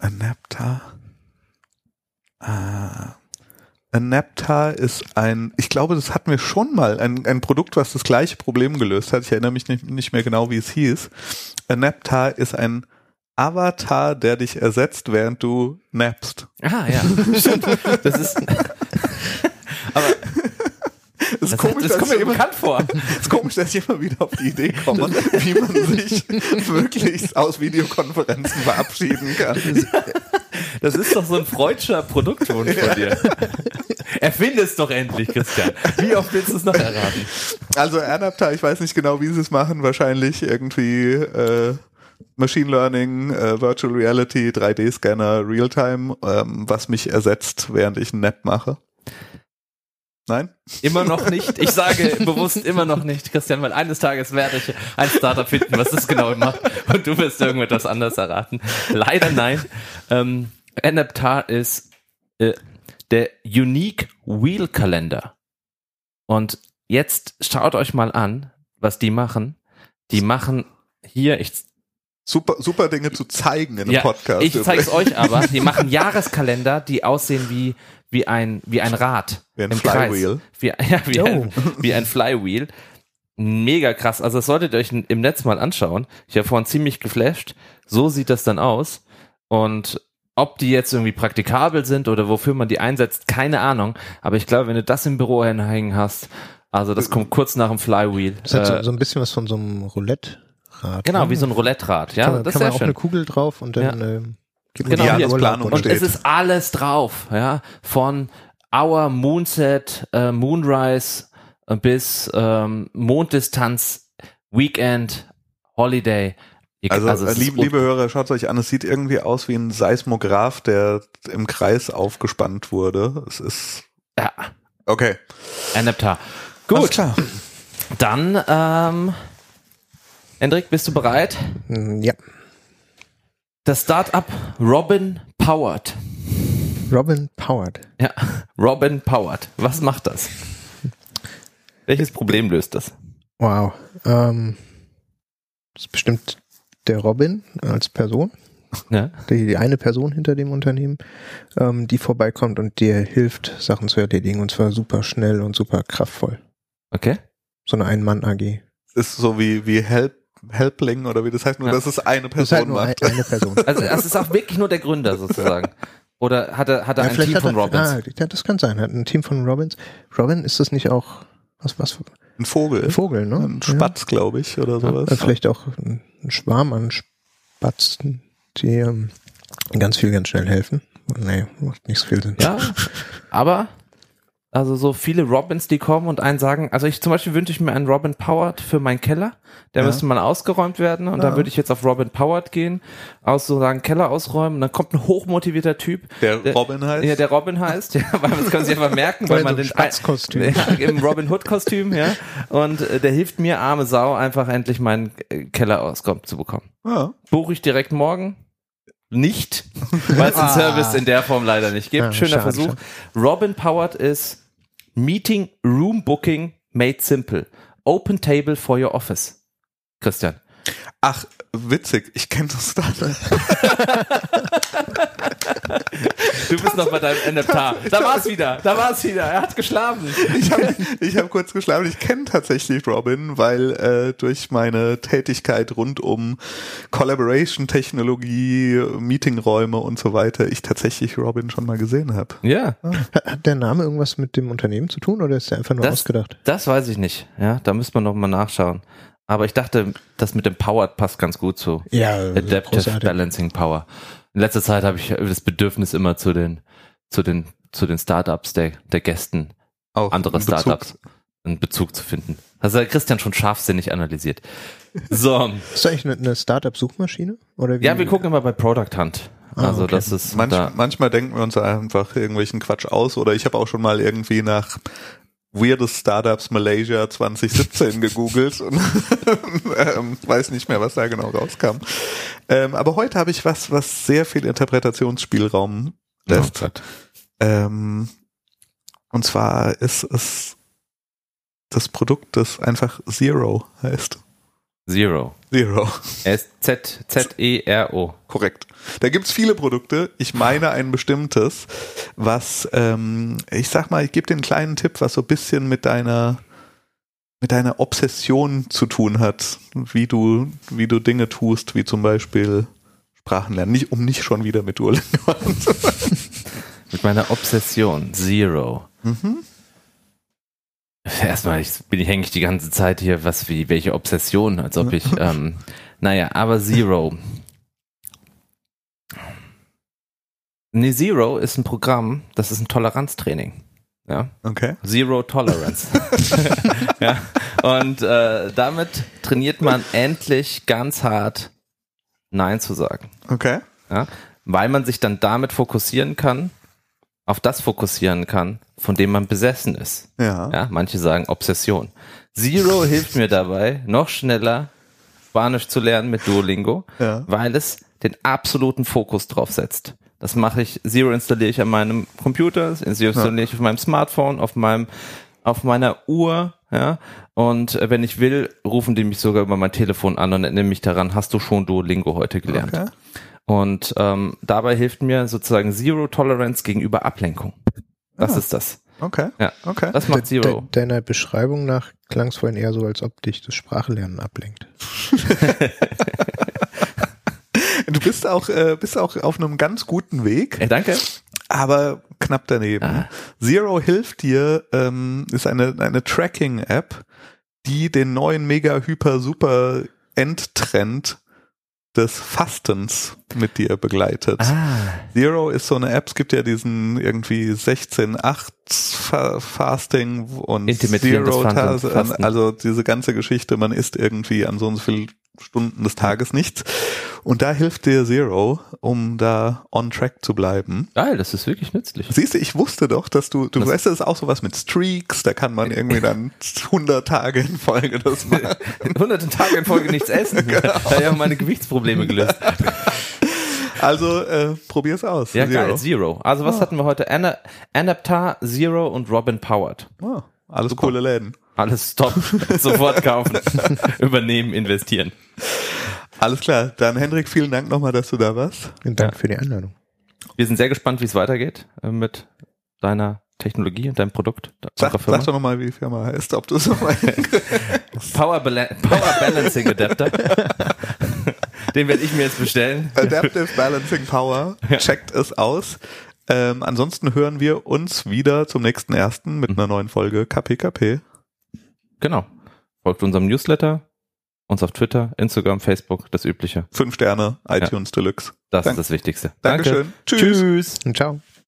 Anaptar. Ah. Anaptar ist ein, ich glaube, das hatten wir schon mal, ein, ein Produkt, was das gleiche Problem gelöst hat. Ich erinnere mich nicht, nicht mehr genau, wie es hieß. Anaptar ist ein Avatar, der dich ersetzt, während du nappst. Ah, ja. Stimmt. Das ist. Aber das, ist komisch, das kommt mir immer, bekannt vor. Es ist komisch, dass ich immer wieder auf die Idee komme, wie man sich wirklich aus Videokonferenzen verabschieden kann. Das ist doch so ein freudscher Produktwunsch von dir. Erfinde es doch endlich, Christian. Wie oft willst du es noch erraten? Also Adapter, ich weiß nicht genau, wie sie es machen. Wahrscheinlich irgendwie äh, Machine Learning, äh, Virtual Reality, 3D-Scanner, Realtime, ähm, was mich ersetzt, während ich einen Nap mache. Nein? Immer noch nicht. Ich sage bewusst immer noch nicht, Christian, weil eines Tages werde ich ein Startup finden, was das genau macht und du wirst irgendetwas anderes erraten. Leider nein. Ähm, Anaptar ist äh, der Unique Wheel Calendar. Und jetzt schaut euch mal an, was die machen. Die machen hier, ich Super, super Dinge zu zeigen in einem ja, Podcast. Ich zeige es euch aber. Die machen Jahreskalender, die aussehen wie, wie ein, wie ein Rad. Wie ein Flywheel. Wie, ja, wie, oh. ein, wie ein Flywheel. Mega krass. Also das solltet ihr euch im Netz mal anschauen. Ich habe vorhin ziemlich geflasht. So sieht das dann aus. Und ob die jetzt irgendwie praktikabel sind oder wofür man die einsetzt, keine Ahnung. Aber ich glaube, wenn du das im Büro hinhängen hast, also das kommt kurz nach dem Flywheel. Das hat so, äh, so ein bisschen was von so einem Roulette. Rad. Genau, ne? wie so ein Roulette-Rad. Ja, kann, das kann ist man auch schön. eine Kugel drauf und dann ja. äh, gibt genau, die Planung und es ist alles drauf, ja, von Hour, Moonset, äh, Moonrise bis ähm, Monddistanz, Weekend, Holiday. Also, also liebe, liebe Hörer, schaut euch an, es sieht irgendwie aus wie ein Seismograph, der im Kreis aufgespannt wurde. Es ist. Ja. Okay. Anaptar. Gut. Alles klar. Dann, ähm, Hendrik, bist du bereit? Mm, ja. Das Startup Robin Powered. Robin Powered. Ja, Robin Powered. Was macht das? Welches Problem löst das? Wow. Ähm, das ist bestimmt der Robin als Person. Ja. Die, die eine Person hinter dem Unternehmen, ähm, die vorbeikommt und dir hilft, Sachen zu erledigen. Und zwar super schnell und super kraftvoll. Okay. So eine Ein-Mann-AG. Ist so wie, wie Help Helpling oder wie das heißt, nur ja. dass es eine Person das ist halt nur macht. Eine Person. Also es ist auch wirklich nur der Gründer sozusagen. Oder hat er, hat er ja, ein Team von er, Robins? Ah, ja, das kann sein. Hat ein Team von Robins. Robin, ist das nicht auch was was? Ein Vogel. Ein Vogel, ne? Ein Spatz, ja. glaube ich, oder sowas. Ja, vielleicht auch ein Schwarm an Spatzen, die ähm, ganz viel ganz schnell helfen. Nee, macht nicht so viel Sinn. Ja, aber also so viele Robins, die kommen und einen sagen, also ich zum Beispiel wünsche ich mir einen Robin Powered für meinen Keller. Der ja. müsste mal ausgeräumt werden und ja. da würde ich jetzt auf Robin Powered gehen, aus so sagen Keller ausräumen. Und dann kommt ein hochmotivierter Typ, der, der Robin heißt. Ja, der Robin heißt, ja, weil das können Sie einfach merken, weil, man so den Spatzkostüm. Ja, im Robin Hood Kostüm, ja. Und äh, der hilft mir arme Sau einfach endlich meinen äh, Keller auskommt zu bekommen. Ja. Buche ich direkt morgen nicht, weil es den ah. Service in der Form leider nicht gibt. Ja, Schöner schade, Versuch. Schade. Robin Powered ist Meeting Room Booking made simple. Open Table for your office. Christian. Ach, witzig, ich kenne das da. du bist noch bei deinem NFTA. Da war es wieder, da war es wieder. Er hat geschlafen. Ich habe ich hab kurz geschlafen. Ich kenne tatsächlich Robin, weil äh, durch meine Tätigkeit rund um Collaboration-Technologie, Meetingräume und so weiter, ich tatsächlich Robin schon mal gesehen habe. Ja. Hat der Name irgendwas mit dem Unternehmen zu tun oder ist der einfach nur das, ausgedacht? Das weiß ich nicht. Ja, da müsste man noch mal nachschauen. Aber ich dachte, das mit dem Powered passt ganz gut zu. Ja, Adaptive großartig. Balancing Power. In letzter Zeit habe ich das Bedürfnis immer zu den, zu den, zu den Startups der, der Gästen, Auch andere Startups, einen Bezug zu finden. Das hat Christian schon scharfsinnig analysiert. So. Ist das eigentlich eine, eine Startup-Suchmaschine? Oder wie? Ja, wir gucken immer bei Product Hunt. Ah, also okay. das ist Manch, da manchmal denken wir uns einfach irgendwelchen Quatsch aus oder ich habe auch schon mal irgendwie nach Weirdest Startups Malaysia 2017 gegoogelt und ähm, weiß nicht mehr, was da genau rauskam. Ähm, aber heute habe ich was, was sehr viel Interpretationsspielraum lässt. Oh ähm, und zwar ist es das Produkt, das einfach Zero heißt. Zero. Zero. S-Z-Z-E-R-O. Korrekt. Da gibt's viele Produkte. Ich meine ein bestimmtes, was, ähm, ich sag mal, ich gebe dir einen kleinen Tipp, was so ein bisschen mit deiner mit deiner Obsession zu tun hat, wie du, wie du Dinge tust, wie zum Beispiel Sprachen lernen, nicht, um nicht schon wieder mit Duolingo anzufangen. mit meiner Obsession, Zero. Mhm. Erstmal ich, bin ich hänge ich die ganze Zeit hier, was wie welche Obsession, als ob ich ähm, naja, aber Zero. Nee, Zero ist ein Programm, das ist ein Toleranztraining. Ja. Okay. Zero Tolerance. ja. Und äh, damit trainiert man endlich ganz hart Nein zu sagen. Okay. Ja. Weil man sich dann damit fokussieren kann, auf das fokussieren kann, von dem man besessen ist. Ja. ja manche sagen Obsession. Zero hilft mir dabei, noch schneller Spanisch zu lernen mit Duolingo, ja. weil es den absoluten Fokus drauf setzt. Das mache ich, Zero installiere ich an meinem Computer, Zero installiere ich auf meinem Smartphone, auf meinem, auf meiner Uhr, ja. Und äh, wenn ich will, rufen die mich sogar über mein Telefon an und erinnern mich daran, hast du schon Duolingo heute gelernt? Okay. Und ähm, dabei hilft mir sozusagen Zero Tolerance gegenüber Ablenkung. Das ah. ist das. Okay. Ja. Okay. Das macht Zero. De deiner Beschreibung nach klang es vorhin eher so, als ob dich das Sprachlernen ablenkt. du bist auch, äh, bist auch auf einem ganz guten Weg. Hey, danke. Aber knapp daneben. Ah. Zero hilft dir, ähm, ist eine, eine Tracking-App, die den neuen mega hyper super Endtrend des Fastens mit dir begleitet. Ah. Zero ist so eine App, es gibt ja diesen irgendwie 16-8 Fasting und Zero, Fasten. also diese ganze Geschichte, man isst irgendwie an so und so viel Stunden des Tages nichts. Und da hilft dir Zero, um da on track zu bleiben. Geil, das ist wirklich nützlich. Siehst du, ich wusste doch, dass du, du Das- weißt, das ist auch sowas mit Streaks, da kann man irgendwie dann 100 Tage in Folge das machen. Hunderte Tage in Folge nichts essen. Genau. Da habe ich auch meine Gewichtsprobleme gelöst. Also äh, probier's aus. Ja, Zero. geil, Zero. Also was hatten wir heute? Ana Anaptar, Zero und Robin Powered. Ah, alles coole Läden. Alles top. Sofort kaufen. Übernehmen, investieren. Alles klar. Dann Hendrik, vielen Dank nochmal, dass du da warst. Vielen Dank für die Einladung. Wir sind sehr gespannt, wie es weitergeht äh, mit deiner Technologie und deinem Produkt. Sag, sag doch nochmal, wie die Firma heißt, ob du es nochmal Power, Power Balancing Adapter. Den werde ich mir jetzt bestellen. Adaptive Balancing Power. Checkt es aus. Ähm, ansonsten hören wir uns wieder zum nächsten ersten mit einer neuen Folge KPKP. Genau. Folgt unserem Newsletter, uns auf Twitter, Instagram, Facebook, das Übliche. Fünf Sterne, iTunes Deluxe. Das Dank- ist das Wichtigste. Dankeschön. Danke. Tschüss. Tschüss. Und ciao.